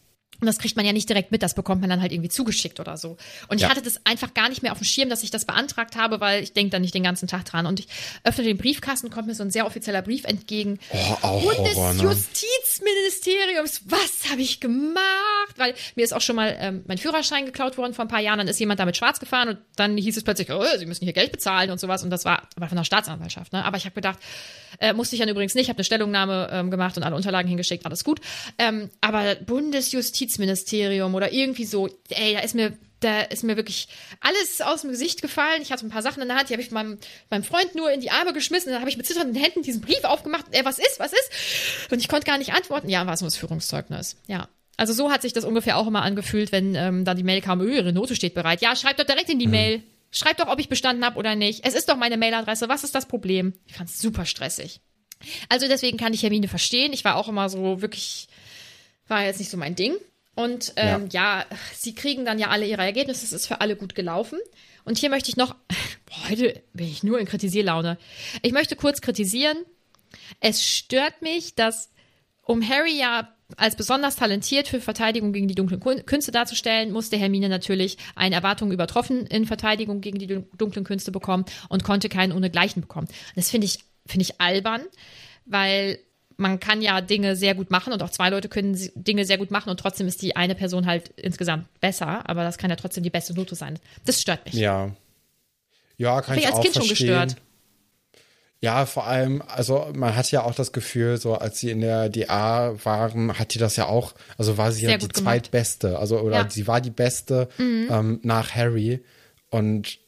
Und das kriegt man ja nicht direkt mit, das bekommt man dann halt irgendwie zugeschickt oder so. Und ich Ja. hatte das einfach gar nicht mehr auf dem Schirm, dass ich das beantragt habe, weil ich denke da nicht den ganzen Tag dran. Und ich öffne den Briefkasten, kommt mir so ein sehr offizieller Brief entgegen. Oh, auch Horror, ne? Bundesjustizministeriums, was habe ich gemacht? Weil mir ist auch schon mal ähm, mein Führerschein geklaut worden vor ein paar Jahren, dann ist jemand damit schwarz gefahren und dann hieß es plötzlich, oh, sie müssen hier Geld bezahlen und sowas. Und das war, war von der Staatsanwaltschaft. Ne? Aber ich habe gedacht, äh, musste ich dann übrigens nicht, habe eine Stellungnahme ähm, gemacht und alle Unterlagen hingeschickt, alles gut. Ähm, aber Bundesjustizministerium oder irgendwie so, ey, da ist mir, da ist mir wirklich alles aus dem Gesicht gefallen. Ich hatte ein paar Sachen in der Hand, die habe ich meinem, meinem Freund nur in die Arme geschmissen. Dann habe ich mit zitternden Händen diesen Brief aufgemacht. Ey, was ist, was ist? Und ich konnte gar nicht antworten. Ja, war es nur das Führungszeugnis. Ja. Also so hat sich das ungefähr auch immer angefühlt, wenn ähm, da die Mail kam, öh, ihre Note steht bereit. Ja, schreibt doch direkt in die Mail. Schreibt doch, ob ich bestanden habe oder nicht. Es ist doch meine Mailadresse. Was ist das Problem? Ich fand es super stressig. Also deswegen kann ich Hermine verstehen. Ich war auch immer so wirklich, war jetzt nicht so mein Ding. Und ähm, ja. sie kriegen dann ja alle ihre Ergebnisse. Es ist für alle gut gelaufen. Und hier möchte ich noch, boah, heute bin ich nur in Kritisierlaune. Ich möchte kurz kritisieren. Es stört mich, dass um Harry ja als besonders talentiert für Verteidigung gegen die dunklen Künste darzustellen, musste Hermine natürlich eine Erwartung übertroffen in Verteidigung gegen die dun- dunklen Künste bekommen und konnte keinen ohnegleichen bekommen. Das finde ich, finde ich albern, weil man kann ja Dinge sehr gut machen und auch zwei Leute können Dinge sehr gut machen und trotzdem ist die eine Person halt insgesamt besser, aber das kann ja trotzdem die beste Note sein. Das stört mich. Ja. Ja, kann Hab ich ich als auch Kind schon verstehen. gestört. Ja, vor allem, also man hat ja auch das Gefühl, so als sie in der DA waren, hat die das ja auch, also war sie ja die gemacht. zweitbeste, also oder Ja. Mhm. sie war die beste ähm, nach Harry und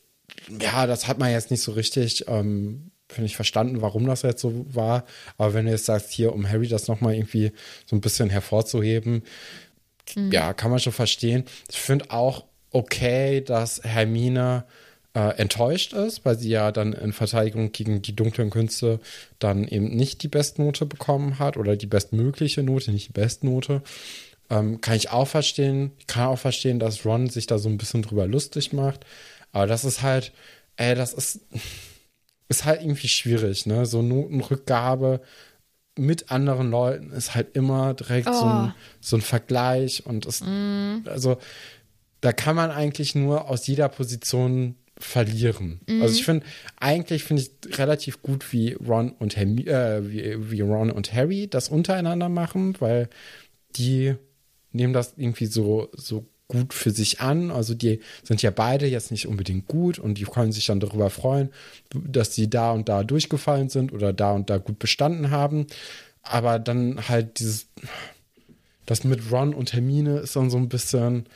ja, das hat man jetzt nicht so richtig, ähm, ich, verstanden, warum das jetzt so war. Aber wenn du jetzt sagst, hier, um Harry das nochmal irgendwie so ein bisschen hervorzuheben, Mhm. ja, kann man schon verstehen. Ich finde auch okay, dass Hermine äh, enttäuscht ist, weil sie ja dann in Verteidigung gegen die dunklen Künste dann eben nicht die Bestnote bekommen hat oder die bestmögliche Note, nicht die Bestnote. Ähm, kann ich auch verstehen. Ich kann auch verstehen, dass Ron sich da so ein bisschen drüber lustig macht. Aber das ist halt, ey, das ist, ist halt irgendwie schwierig, ne? So Notenrückgabe mit anderen Leuten ist halt immer direkt so, ein, Oh. so ein Vergleich und es, also da kann man eigentlich nur aus jeder Position verlieren. Also ich finde, eigentlich finde ich relativ gut, wie Ron und Hermi äh, wie, wie Ron und Harry das untereinander machen, weil die nehmen das irgendwie so, so gut für sich an. Also die sind ja beide jetzt nicht unbedingt gut und die können sich dann darüber freuen, dass sie da und da durchgefallen sind oder da und da gut bestanden haben. Aber dann halt dieses, das mit Ron und Hermine ist dann so ein bisschen,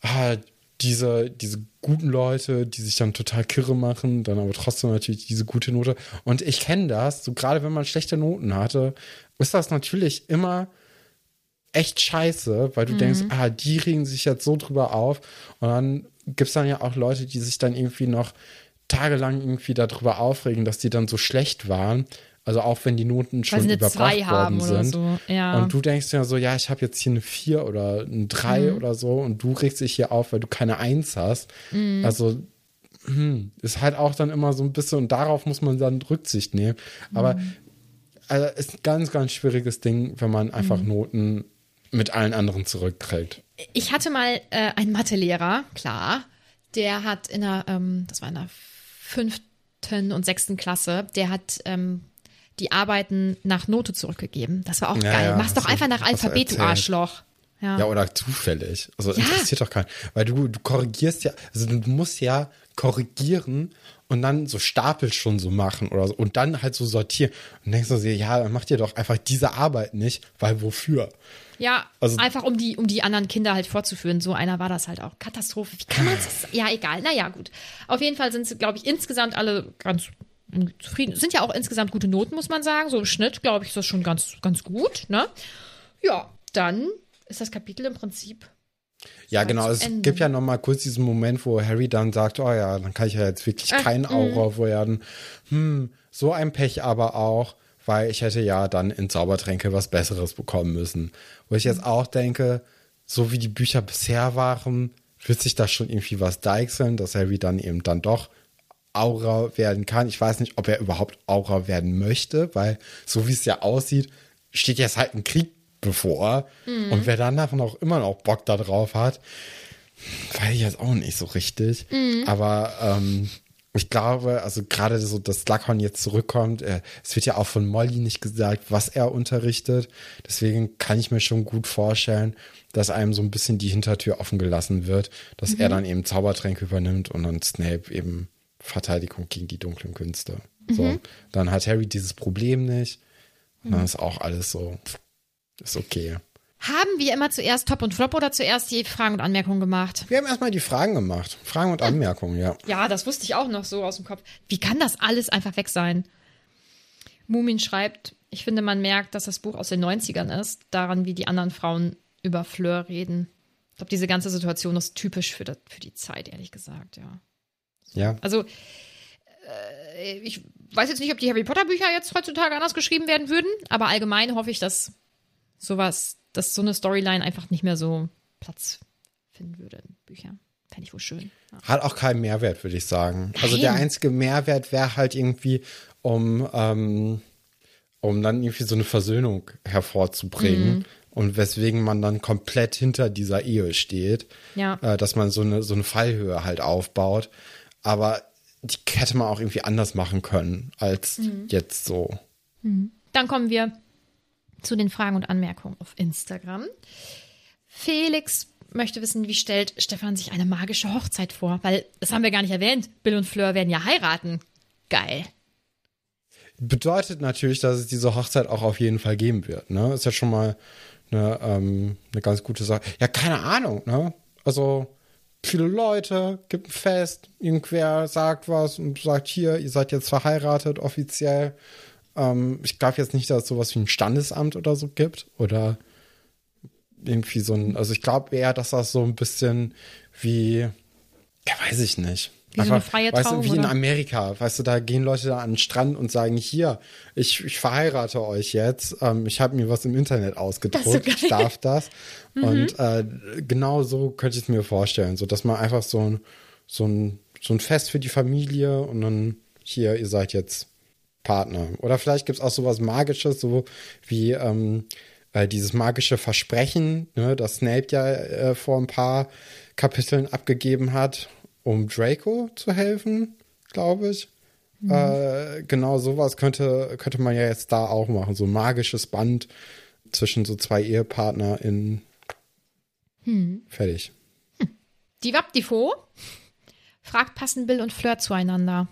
ah, diese, diese guten Leute, die sich dann total kirre machen, dann aber trotzdem natürlich diese gute Note. Und ich kenne das, so gerade wenn man schlechte Noten hatte, ist das natürlich immer echt scheiße, weil du denkst, ah, die regen sich jetzt so drüber auf. Und dann gibt es dann ja auch Leute, die sich dann irgendwie noch tagelang irgendwie darüber aufregen, dass die dann so schlecht waren. Also auch wenn die Noten schon überbracht 2 haben worden sind. so. Ja. Und du denkst ja so, ja, ich habe jetzt hier eine 4 oder eine 3 oder so und du regst dich hier auf, weil du keine 1 hast. Also hm, ist halt auch dann immer so ein bisschen und darauf muss man dann Rücksicht nehmen. Aber also, ist ein ganz, ganz schwieriges Ding, wenn man einfach Noten mit allen anderen zurückkriegt. Ich hatte mal äh, einen Mathelehrer, klar, der hat in der, ähm, das war in der fünften und sechsten Klasse, der hat ähm, die Arbeiten nach Note zurückgegeben. Das war auch Ja, geil. ja, Mach's doch einfach nach Alphabet, du. Arschloch. Ja. Ja, oder zufällig. Also interessiert doch keinen. Weil du, du korrigierst ja, also du musst ja korrigieren und dann so Stapel schon so machen oder so und dann halt so sortieren. Und denkst du dir, ja, dann macht ihr doch einfach diese Arbeit nicht, weil wofür? Ja, Also- einfach um die, um die anderen Kinder halt vorzuführen. So einer war das halt auch. Katastrophe. Wie kann man das? Ja, egal. Naja, gut. Auf jeden Fall sind sie, glaube ich, insgesamt alle ganz zufrieden. Sind ja auch insgesamt gute Noten, muss man sagen. So im Schnitt, glaube ich, ist das schon ganz, ganz gut. Ne? Ja, dann ist das Kapitel im Prinzip. Ja, genau. Es Ende. gibt ja noch mal kurz diesen Moment, wo Harry dann sagt, oh ja, dann kann ich ja jetzt wirklich Ach, kein Aura werden. Hm, so ein Pech aber auch, weil ich hätte ja dann in Zaubertränke was Besseres bekommen müssen. Wo ich jetzt auch denke, so wie die Bücher bisher waren, wird sich da schon irgendwie was deichseln, dass Harry dann eben dann doch Aura werden kann. Ich weiß nicht, ob er überhaupt Aura werden möchte, weil so wie es ja aussieht, steht jetzt halt ein Krieg bevor. Und wer dann davon auch immer noch Bock da drauf hat, weiß ich jetzt auch nicht so richtig. Aber ähm, ich glaube, also gerade so, dass Slughorn jetzt zurückkommt, äh, es wird ja auch von Molly nicht gesagt, was er unterrichtet. Deswegen kann ich mir schon gut vorstellen, dass einem so ein bisschen die Hintertür offen gelassen wird, dass er dann eben Zaubertränke übernimmt und dann Snape eben Verteidigung gegen die dunklen Künste. So, dann hat Harry dieses Problem nicht. Und dann ist auch alles so, ist okay. Haben wir immer zuerst Top und Flop oder zuerst die Fragen und Anmerkungen gemacht? Wir haben erstmal die Fragen gemacht. Fragen und Anmerkungen, ja. Ja, das wusste ich auch noch so aus dem Kopf. Wie kann das alles einfach weg sein? Mumin schreibt, ich finde, man merkt, dass das Buch aus den 90ern ist, daran, wie die anderen Frauen über Fleur reden. Ich glaube, diese ganze Situation ist typisch für, das, für die Zeit, ehrlich gesagt, ja. Ja. Also, äh, ich weiß jetzt nicht, ob die Harry Potter Bücher jetzt heutzutage anders geschrieben werden würden, aber allgemein hoffe ich, dass sowas, dass so eine Storyline einfach nicht mehr so Platz finden würde in Büchern. Fände ich wohl schön. Ja. Hat auch keinen Mehrwert, würde ich sagen. Also der Nein. einzige Mehrwert wäre halt irgendwie, um, ähm, um dann irgendwie so eine Versöhnung hervorzubringen. Mhm. Und weswegen man dann komplett hinter dieser Ehe steht. Ja. Äh, dass man so eine, so eine Fallhöhe halt aufbaut. Aber die hätte man auch irgendwie anders machen können, als Mhm. jetzt so. Dann kommen wir zu den Fragen und Anmerkungen auf Instagram. Felix möchte wissen, wie stellt Stefan sich eine magische Hochzeit vor? Weil, das haben wir gar nicht erwähnt, Bill und Fleur werden ja heiraten. Geil. Bedeutet natürlich, dass es diese Hochzeit auch auf jeden Fall geben wird. Ne? Ist ja schon mal eine, ähm, eine ganz gute Sache. Ja, keine Ahnung. Ne? Also viele Leute, gibt ein Fest, irgendwer sagt was und sagt hier, ihr seid jetzt verheiratet offiziell. Ähm, ich glaube jetzt nicht, dass es sowas wie ein Standesamt oder so gibt oder irgendwie so ein, also ich glaube eher, dass das so ein bisschen wie, ja, weiß ich nicht. Wie so eine freie weißt du, wie in oder? Amerika, weißt du, da gehen Leute da an den Strand und sagen, hier, ich, ich verheirate euch jetzt, ähm, ich habe mir was im Internet ausgedruckt, so ich darf das. Und äh, genau so könnte ich es mir vorstellen, so dass man einfach so ein, so ein, so ein Fest für die Familie und dann hier, ihr seid jetzt Partner. Oder vielleicht gibt es auch sowas Magisches, so wie ähm, äh, dieses magische Versprechen, ne, das Snape ja äh, vor ein paar Kapiteln abgegeben hat, um Draco zu helfen, glaube ich. Mhm. Äh, genau sowas könnte, könnte man ja jetzt da auch machen. So ein magisches Band zwischen so zwei EhepartnerInnen. Hm. Fertig. Hm. Die Waptifo fragt, passen Bill und Flirt zueinander?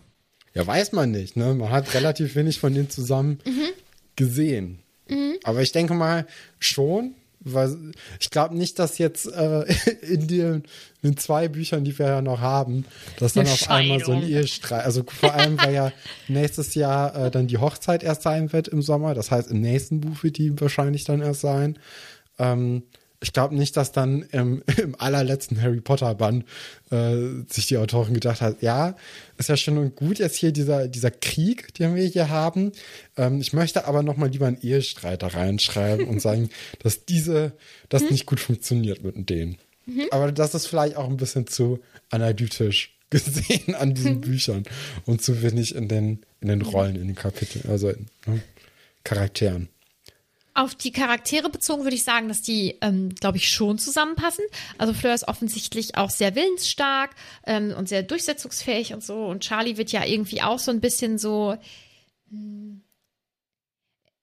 Ja, weiß man nicht. Ne? Man hat relativ wenig von denen zusammen mhm. gesehen. Mhm. Aber ich denke mal schon, weil ich glaube nicht, dass jetzt äh, in, den, in den zwei Büchern, die wir ja noch haben, dass dann auf einmal so ein Ehestreit, also vor allem, weil ja nächstes Jahr äh, dann die Hochzeit erst sein wird im Sommer, das heißt im nächsten Buch wird die wahrscheinlich dann erst sein. Ähm, ich glaube nicht, dass dann im, im allerletzten Harry Potter Band äh, sich die Autorin gedacht hat, ja, ist ja schön und gut jetzt hier dieser, dieser Krieg, den wir hier haben. Ähm, ich möchte aber noch mal lieber einen Ehestreit da reinschreiben und sagen, dass diese, das hm? nicht gut funktioniert mit denen. Mhm. Aber das ist vielleicht auch ein bisschen zu analytisch gesehen an diesen mhm. Büchern und zu wenig in den, in den Rollen, in den Kapiteln, also in ne, Charakteren. Auf die Charaktere bezogen würde ich sagen, dass die, ähm, glaube ich, schon zusammenpassen. Also Fleur ist offensichtlich auch sehr willensstark ähm, und sehr durchsetzungsfähig und so. Und Charlie wird ja irgendwie auch so ein bisschen so, hm,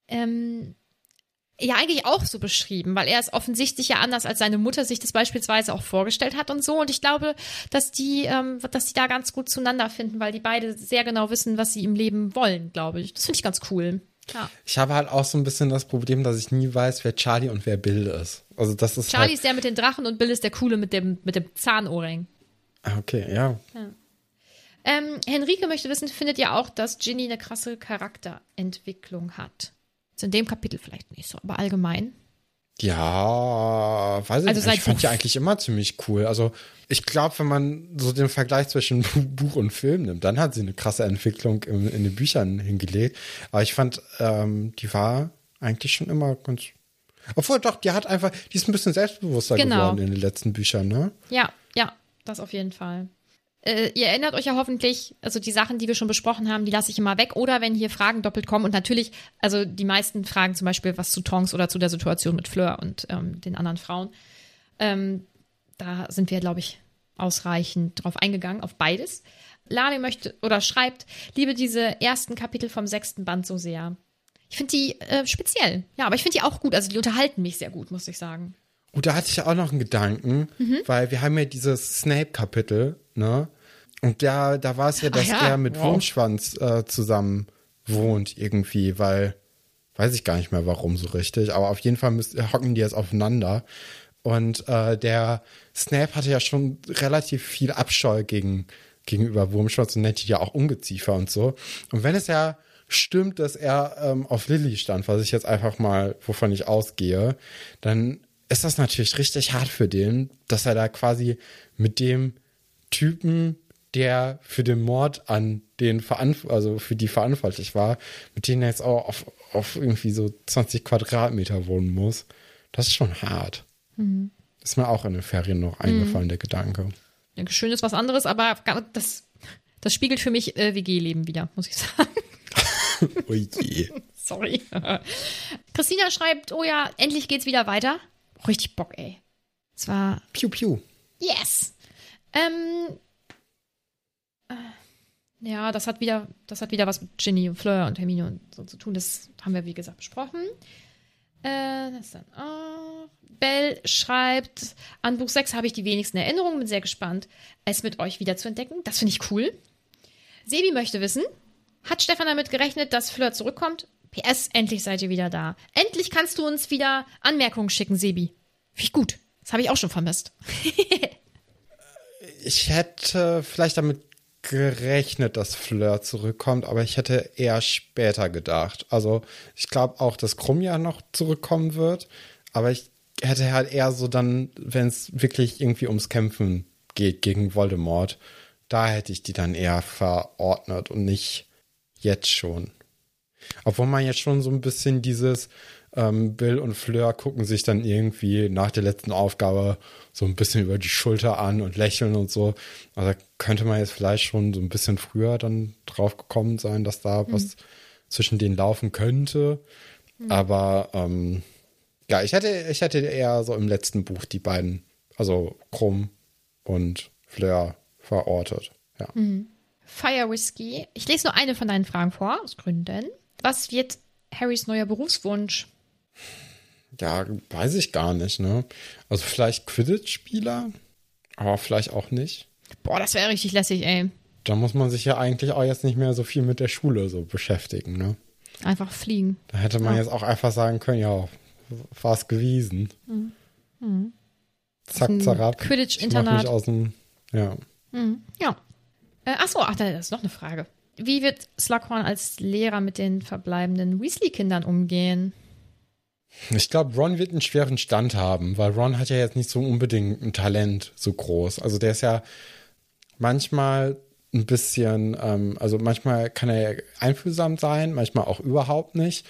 ähm, ja, eigentlich auch so beschrieben, weil er ist offensichtlich ja anders, als seine Mutter sich das beispielsweise auch vorgestellt hat und so. Und ich glaube, dass die, ähm, dass die da ganz gut zueinander finden, weil die beide sehr genau wissen, was sie im Leben wollen, glaube ich. Das finde ich ganz cool. Ja. Ich habe halt auch so ein bisschen das Problem, dass ich nie weiß, wer Charlie und wer Bill ist. Also das ist Charlie halt ist der mit den Drachen und Bill ist der coole mit dem, mit dem Zahnohrring. Ah, okay, ja. ja. Ähm, Henrike möchte wissen, findet ihr auch, dass Ginny eine krasse Charakterentwicklung hat? Ist in dem Kapitel vielleicht nicht so, aber allgemein. Ja, weiß ich also nicht. Ich fand die eigentlich immer ziemlich cool. Also ich glaube, wenn man so den Vergleich zwischen Buch und Film nimmt, dann hat sie eine krasse Entwicklung in, in den Büchern hingelegt. Aber ich fand, ähm, die war eigentlich schon immer ganz. Obwohl doch, die hat einfach, die ist ein bisschen selbstbewusster genau. geworden in den letzten Büchern, ne? Ja, ja, das auf jeden Fall. Äh, ihr erinnert euch ja hoffentlich, also die Sachen, die wir schon besprochen haben, die lasse ich immer weg. Oder wenn hier Fragen doppelt kommen und natürlich, also die meisten Fragen zum Beispiel was zu Tonks oder zu der Situation mit Fleur und ähm, den anderen Frauen. Ähm, da sind wir, glaube ich, ausreichend drauf eingegangen, auf beides. Lani möchte oder schreibt, liebe diese ersten Kapitel vom sechsten Band so sehr. Ich finde die äh, speziell. Ja, aber ich finde die auch gut. Also die unterhalten mich sehr gut, muss ich sagen. Und da hatte ich auch noch einen Gedanken, mhm. weil wir haben ja dieses Snape-Kapitel, ne? Und da, da war es ja, dass ja. er mit wow. Wurmschwanz äh, zusammen wohnt irgendwie, weil, weiß ich gar nicht mehr warum so richtig, aber auf jeden Fall müssen, hocken die jetzt aufeinander. Und äh, der Snape hatte ja schon relativ viel Abscheu gegen, gegenüber Wurmschwanz und nennt die ja auch Ungeziefer und so. Und wenn es ja stimmt, dass er ähm, auf Lilly stand, was ich jetzt einfach mal, wovon ich ausgehe, dann ist das natürlich richtig hart für den, dass er da quasi mit dem Typen der für den Mord an den Veranf also für die verantwortlich war, mit denen er jetzt auch auf, auf irgendwie so 20 Quadratmeter wohnen muss. Das ist schon hart. Mhm. Ist mir auch in den Ferien noch eingefallen, mhm. der Gedanke. Ja, schön ist was anderes, aber das, das spiegelt für mich äh, WG-Leben wieder, muss ich sagen. oh je. Sorry. Christina schreibt, oh ja, endlich geht's wieder weiter. Richtig Bock, ey. Es war. Piu, piu. Yes. Ähm, ja, das hat wieder, das hat wieder was mit Ginny und Fleur und Hermine und so zu tun. Das haben wir, wie gesagt, besprochen. Äh, das dann auch. Bell schreibt, an Buch 6 habe ich die wenigsten Erinnerungen, bin sehr gespannt, es mit euch wieder zu entdecken. Das finde ich cool. Sebi möchte wissen, hat Stefan damit gerechnet, dass Fleur zurückkommt? PS, endlich seid ihr wieder da. Endlich kannst du uns wieder Anmerkungen schicken, Sebi. Ich gut. Das habe ich auch schon vermisst. ich hätte vielleicht damit gerechnet, dass Fleur zurückkommt, aber ich hätte eher später gedacht. Also ich glaube auch, dass Krumm ja noch zurückkommen wird, aber ich hätte halt eher so dann, wenn es wirklich irgendwie ums Kämpfen geht gegen Voldemort, da hätte ich die dann eher verordnet und nicht jetzt schon. Obwohl man jetzt schon so ein bisschen dieses, ähm, Bill und Fleur gucken sich dann irgendwie nach der letzten Aufgabe so ein bisschen über die Schulter an und lächeln und so. Also könnte man jetzt vielleicht schon so ein bisschen früher dann drauf gekommen sein, dass da mhm. was zwischen denen laufen könnte. Aber ähm, ja, ich hätte, ich hätte eher so im letzten Buch die beiden, also Krumm und Fleur verortet. Ja. Fire Whiskey. Ich lese nur eine von deinen Fragen vor, aus Gründen. Was wird Harrys neuer Berufswunsch? Ja, weiß ich gar nicht, ne? Also vielleicht Quidditch-Spieler, aber vielleicht auch nicht. Boah, das wäre richtig lässig, ey. Da muss man sich ja eigentlich auch jetzt nicht mehr so viel mit der Schule so beschäftigen, ne? Einfach fliegen. Da hätte man jetzt auch einfach sagen können, ja, war's gewesen. Zack, Ein zack, ab. Quidditch-Internat. Aus dem, ja. Ja. Äh, achso, ach, da ist noch eine Frage. Wie wird Slughorn als Lehrer mit den verbleibenden Weasley-Kindern umgehen? Ich glaube, Ron wird einen schweren Stand haben, weil Ron hat ja jetzt nicht so unbedingt ein Talent so groß. Also der ist ja manchmal ein bisschen, ähm, also manchmal kann er einfühlsam sein, manchmal auch überhaupt nicht.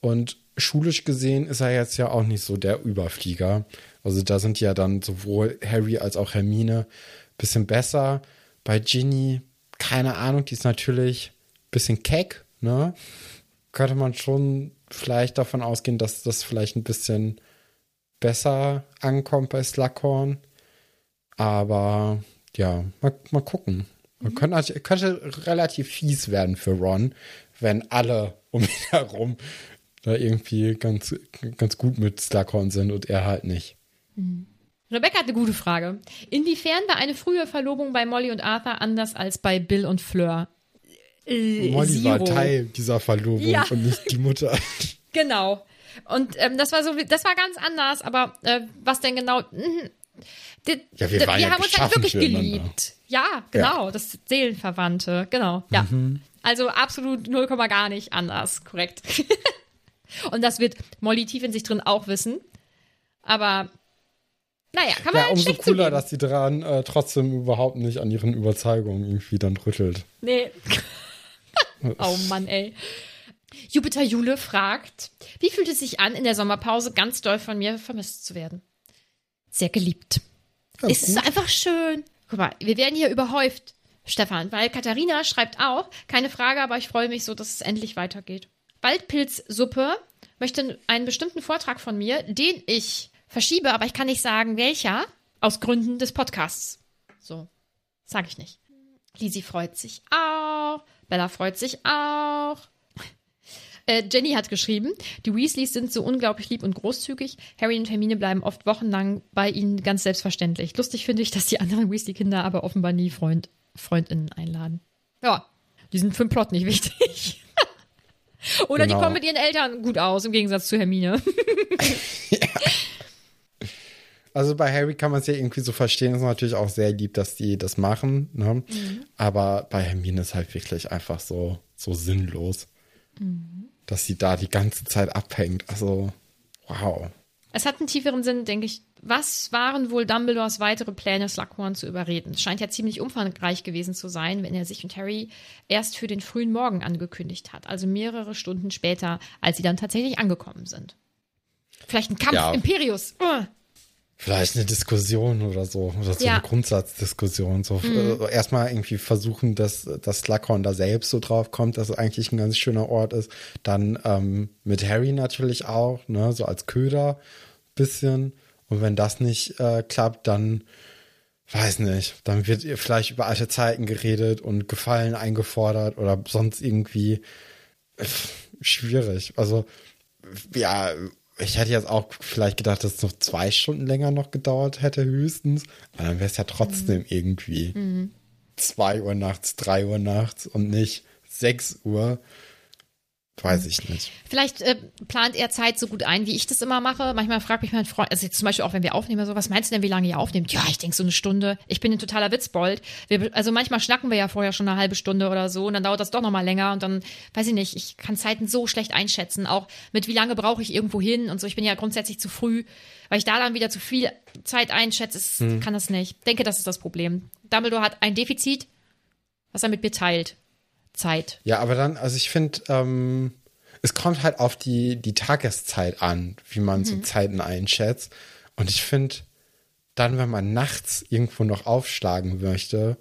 Und schulisch gesehen ist er jetzt ja auch nicht so der Überflieger. Also da sind ja dann sowohl Harry als auch Hermine ein bisschen besser. Bei Ginny, keine Ahnung, die ist natürlich ein bisschen keck, ne? Könnte man schon vielleicht davon ausgehen, dass das vielleicht ein bisschen besser ankommt bei Slughorn. Aber ja, mal, mal gucken. Man könnte, könnte relativ fies werden für Ron, wenn alle um ihn herum da irgendwie ganz, ganz gut mit Slughorn sind und er halt nicht. Rebecca hat eine gute Frage. Inwiefern war eine frühe Verlobung bei Molly und Arthur anders als bei Bill und Fleur? Äh, Molly war Zero. Teil dieser Verlobung Ja. und nicht die Mutter. Genau. Und ähm, das war so, das war ganz anders, aber äh, was denn genau? Mhm. Die, Ja, wir die- waren ja haben uns halt wirklich geliebt. Ja, genau, das Seelenverwandte, genau, ja. Mhm. Also absolut 0, gar nicht anders, korrekt. Und das wird Molly tief in sich drin auch wissen. Aber naja, kann man Ja, halt umso schlecht cooler, dass sie daran äh, trotzdem überhaupt nicht an ihren Überzeugungen irgendwie dann rüttelt. Nee. oh Mann, ey. Jupiter Jule fragt, wie fühlt es sich an, in der Sommerpause ganz doll von mir vermisst zu werden? Sehr geliebt. Ja, es ist einfach schön. Guck mal, wir werden hier überhäuft, Stefan, weil Katharina schreibt auch, keine Frage, aber ich freue mich so, dass es endlich weitergeht. Waldpilzsuppe möchte einen bestimmten Vortrag von mir, den ich verschiebe, aber ich kann nicht sagen, welcher, aus Gründen des Podcasts. So, sage ich nicht. Lisi freut sich auch. Bella freut sich auch. Äh, Jenny hat geschrieben, die Weasleys sind so unglaublich lieb und großzügig. Harry und Hermine bleiben oft wochenlang bei ihnen ganz selbstverständlich. Lustig finde ich, dass die anderen Weasley-Kinder aber offenbar nie Freund, FreundInnen einladen. Ja, die sind für den Plot nicht wichtig. Oder die Genau. kommen mit ihren Eltern gut aus, im Gegensatz zu Hermine. Also bei Harry kann man es ja irgendwie so verstehen, ist natürlich auch sehr lieb, dass die das machen. Ne? Mhm. Aber bei Hermine ist halt wirklich einfach so, so sinnlos, Mhm. dass sie da die ganze Zeit abhängt. Also, wow. Es hat einen tieferen Sinn, denke ich. Was waren wohl Dumbledores weitere Pläne, Slughorn zu überreden? Es scheint ja ziemlich umfangreich gewesen zu sein, wenn er sich und Harry erst für den frühen Morgen angekündigt hat. Also mehrere Stunden später, als sie dann tatsächlich angekommen sind. Vielleicht ein Kampf, Ja. Imperius. Uh. Vielleicht eine Diskussion oder so, oder so Ja. eine Grundsatzdiskussion. So Mhm. äh, erstmal irgendwie versuchen, dass das Slughorn da selbst so drauf kommt, dass es eigentlich ein ganz schöner Ort ist. Dann ähm, mit Harry natürlich auch, ne, so als Köder bisschen. Und wenn das nicht äh, klappt, dann weiß nicht, dann wird ihr vielleicht über alte Zeiten geredet und Gefallen eingefordert oder sonst irgendwie äh, schwierig. Also ja, ich hätte jetzt auch vielleicht gedacht, dass es noch zwei Stunden länger noch gedauert hätte, höchstens. Aber dann wäre es ja trotzdem irgendwie zwei Uhr nachts, drei Uhr nachts und nicht sechs Uhr. Weiß ich nicht. Vielleicht äh, plant er Zeit so gut ein, wie ich das immer mache. Manchmal fragt mich mein Freund, also jetzt zum Beispiel auch, wenn wir aufnehmen, so, was meinst du denn, wie lange ihr aufnehmt? Ja, ich denke so eine Stunde. Ich bin ein totaler Witzbold. Wir, also manchmal schnacken wir ja vorher schon eine halbe Stunde oder so und dann dauert das doch nochmal länger und dann, weiß ich nicht, ich kann Zeiten so schlecht einschätzen, auch mit wie lange brauche ich irgendwo hin und so. Ich bin ja grundsätzlich zu früh, weil ich da dann wieder zu viel Zeit einschätze, ist, kann das nicht. Denke, das ist das Problem. Dumbledore hat ein Defizit, was er mit mir teilt. Zeit. Ja, aber dann, also ich finde, ähm, es kommt halt auf die, die Tageszeit an, wie man so Zeiten einschätzt. Und ich finde, dann, wenn man nachts irgendwo noch aufschlagen möchte,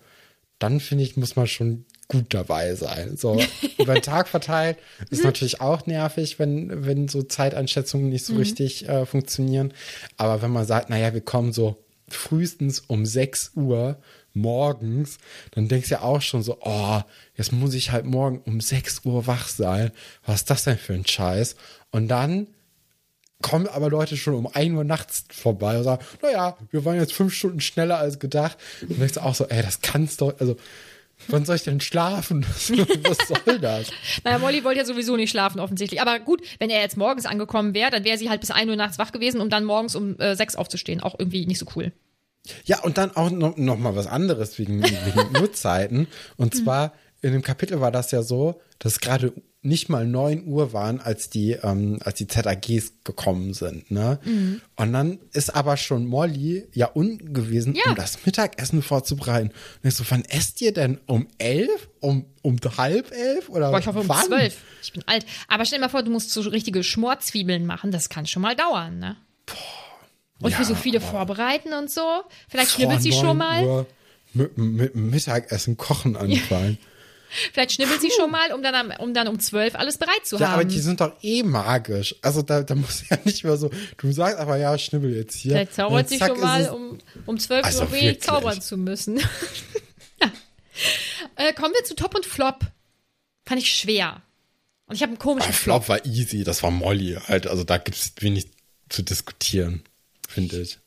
dann finde ich, muss man schon gut dabei sein. So über den Tag verteilt ist natürlich auch nervig, wenn, wenn so Zeiteinschätzungen nicht so richtig äh, funktionieren. Aber wenn man sagt, naja, wir kommen so frühestens um 6 Uhr morgens, dann denkst du ja auch schon so, oh, jetzt muss ich halt morgen um 6 Uhr wach sein. Was ist das denn für ein Scheiß? Und dann kommen aber Leute schon um 1 Uhr nachts vorbei und sagen, naja, wir waren jetzt fünf Stunden schneller als gedacht. Und denkst du auch so, ey, das kann's doch, also wann soll ich denn schlafen? Was soll das? Naja, Molly wollte ja sowieso nicht schlafen, offensichtlich. Aber gut, wenn er jetzt morgens angekommen wäre, dann wäre sie halt bis 1 Uhr nachts wach gewesen, um dann morgens um äh, 6 aufzustehen. Auch irgendwie nicht so cool. Ja, und dann auch noch, noch mal was anderes wegen, wegen Uhrzeiten. Und zwar in dem Kapitel war das ja so, dass es gerade nicht mal 9 Uhr waren, als die, ähm, als die ZAGs gekommen sind. Ne? Und dann ist aber schon Molly ja unten gewesen, Ja. um das Mittagessen vorzubereiten. Und ich so, wann esst ihr denn? Um elf? Um, um halb elf? Oder Boah, ich hoffe um wann? zwölf. Ich bin alt. Aber stell dir mal vor, du musst so richtige Schmorzwiebeln machen. Das kann schon mal dauern, ne? Und für ja, so viele vorbereiten und so. Vielleicht schnibbelt sie 9 schon mal. Uhr Mit, mit Mittagessen kochen anfangen. Vielleicht schnibbelt sie schon mal, um dann, am, um dann um zwölf alles bereit zu Ja, aber haben. die sind doch eh magisch. Also da, da muss ja nicht mehr so, du sagst aber ja, schnibbel jetzt hier. Vielleicht zaubert sie schon mal, um, um 12 Also Uhr wenig zaubern zu müssen. ja. äh, kommen wir zu Top und Flop. Fand ich schwer. Und ich habe einen komischen Ah, Flop. Flop war easy, das war Molly halt. Also da gibt es wenig zu diskutieren, finde ich.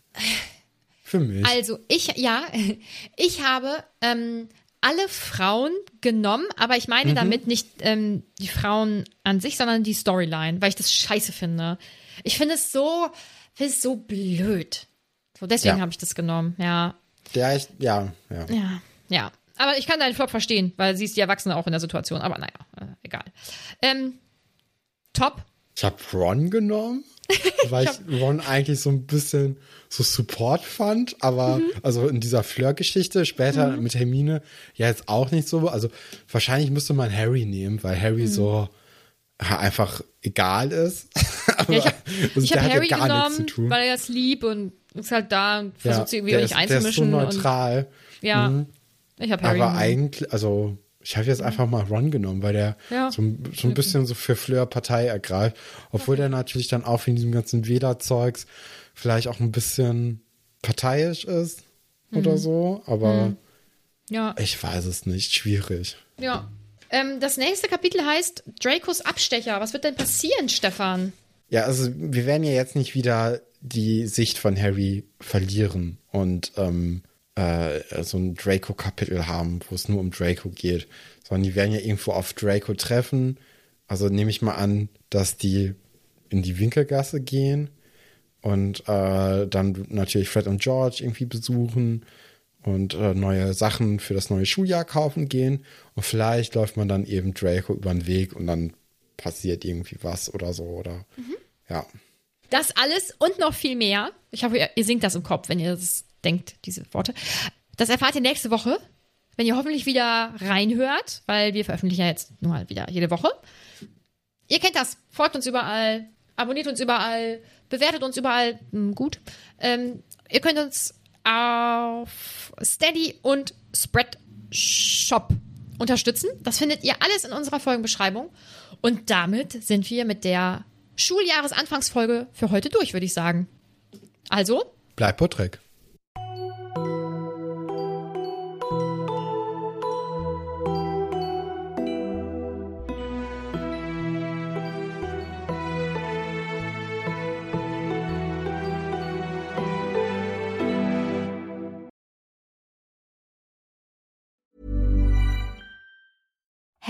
Für mich. Also ich, ja, ich habe ähm, alle Frauen genommen, aber ich Mhm. meine damit nicht ähm, die Frauen an sich, sondern die Storyline, weil ich das scheiße finde. Ich finde es so, finde es so blöd. So, deswegen Ja. habe ich das genommen, ja. ja, ich, ja, ja. Ja, ja. Aber ich kann deinen Flop verstehen, weil sie ist die Erwachsene auch in der Situation. Aber naja, äh, egal. Ähm, top. Ich habe Ron genommen, weil ich, Ron eigentlich so ein bisschen so Support fand, aber Mhm. also in dieser Flirt-Geschichte später mit Hermine ja jetzt auch nicht so. Also wahrscheinlich müsste man Harry nehmen, weil Harry so ja, einfach egal ist. aber Mhm. Ja, ich habe also hab hat Harry ja gar nichts genommen, zu tun. weil er ist lieb und ist halt da und versucht ja, sie irgendwie nicht ist, der ist so einzumischen. und, neutral. ja, ich habe Harry Aber genommen. eigentlich, also ich habe jetzt einfach mal Ron genommen, weil der Ja. so, ein- so ein bisschen so für Fleur Partei ergreift. Obwohl der natürlich dann auch wegen diesem ganzen Wählerzeugs vielleicht auch ein bisschen parteiisch ist Mhm. oder so. Aber Ja, ich weiß es nicht. Schwierig. ja. Ähm, das nächste Kapitel heißt Dracos Abstecher. Was wird denn passieren, Stefan? Ja, also wir werden ja jetzt nicht wieder die Sicht von Harry verlieren und ähm, äh, so ein Draco-Kapitel haben, wo es nur um Draco geht, sondern die werden ja irgendwo auf Draco treffen. Also nehme ich mal an, dass die in die Winkelgasse gehen und äh, dann natürlich Fred und George irgendwie besuchen und äh, neue Sachen für das neue Schuljahr kaufen gehen. Und vielleicht läuft man dann eben Draco über den Weg und dann passiert irgendwie was oder so oder ja. Das alles und noch viel mehr. Ich hoffe, ihr, ihr singt das im Kopf, wenn ihr das denkt, diese Worte. Das erfahrt ihr nächste Woche, wenn ihr hoffentlich wieder reinhört, weil wir veröffentlichen ja jetzt nun mal wieder jede Woche. Ihr kennt das. Folgt uns überall, abonniert uns überall, bewertet uns überall. Hm, gut. Ähm, ihr könnt uns auf Steady und Spreadshop unterstützen. Das findet ihr alles in unserer Folgenbeschreibung. Und damit sind wir mit der Schuljahresanfangsfolge für heute durch, würde ich sagen. Also, Bleib Potrek.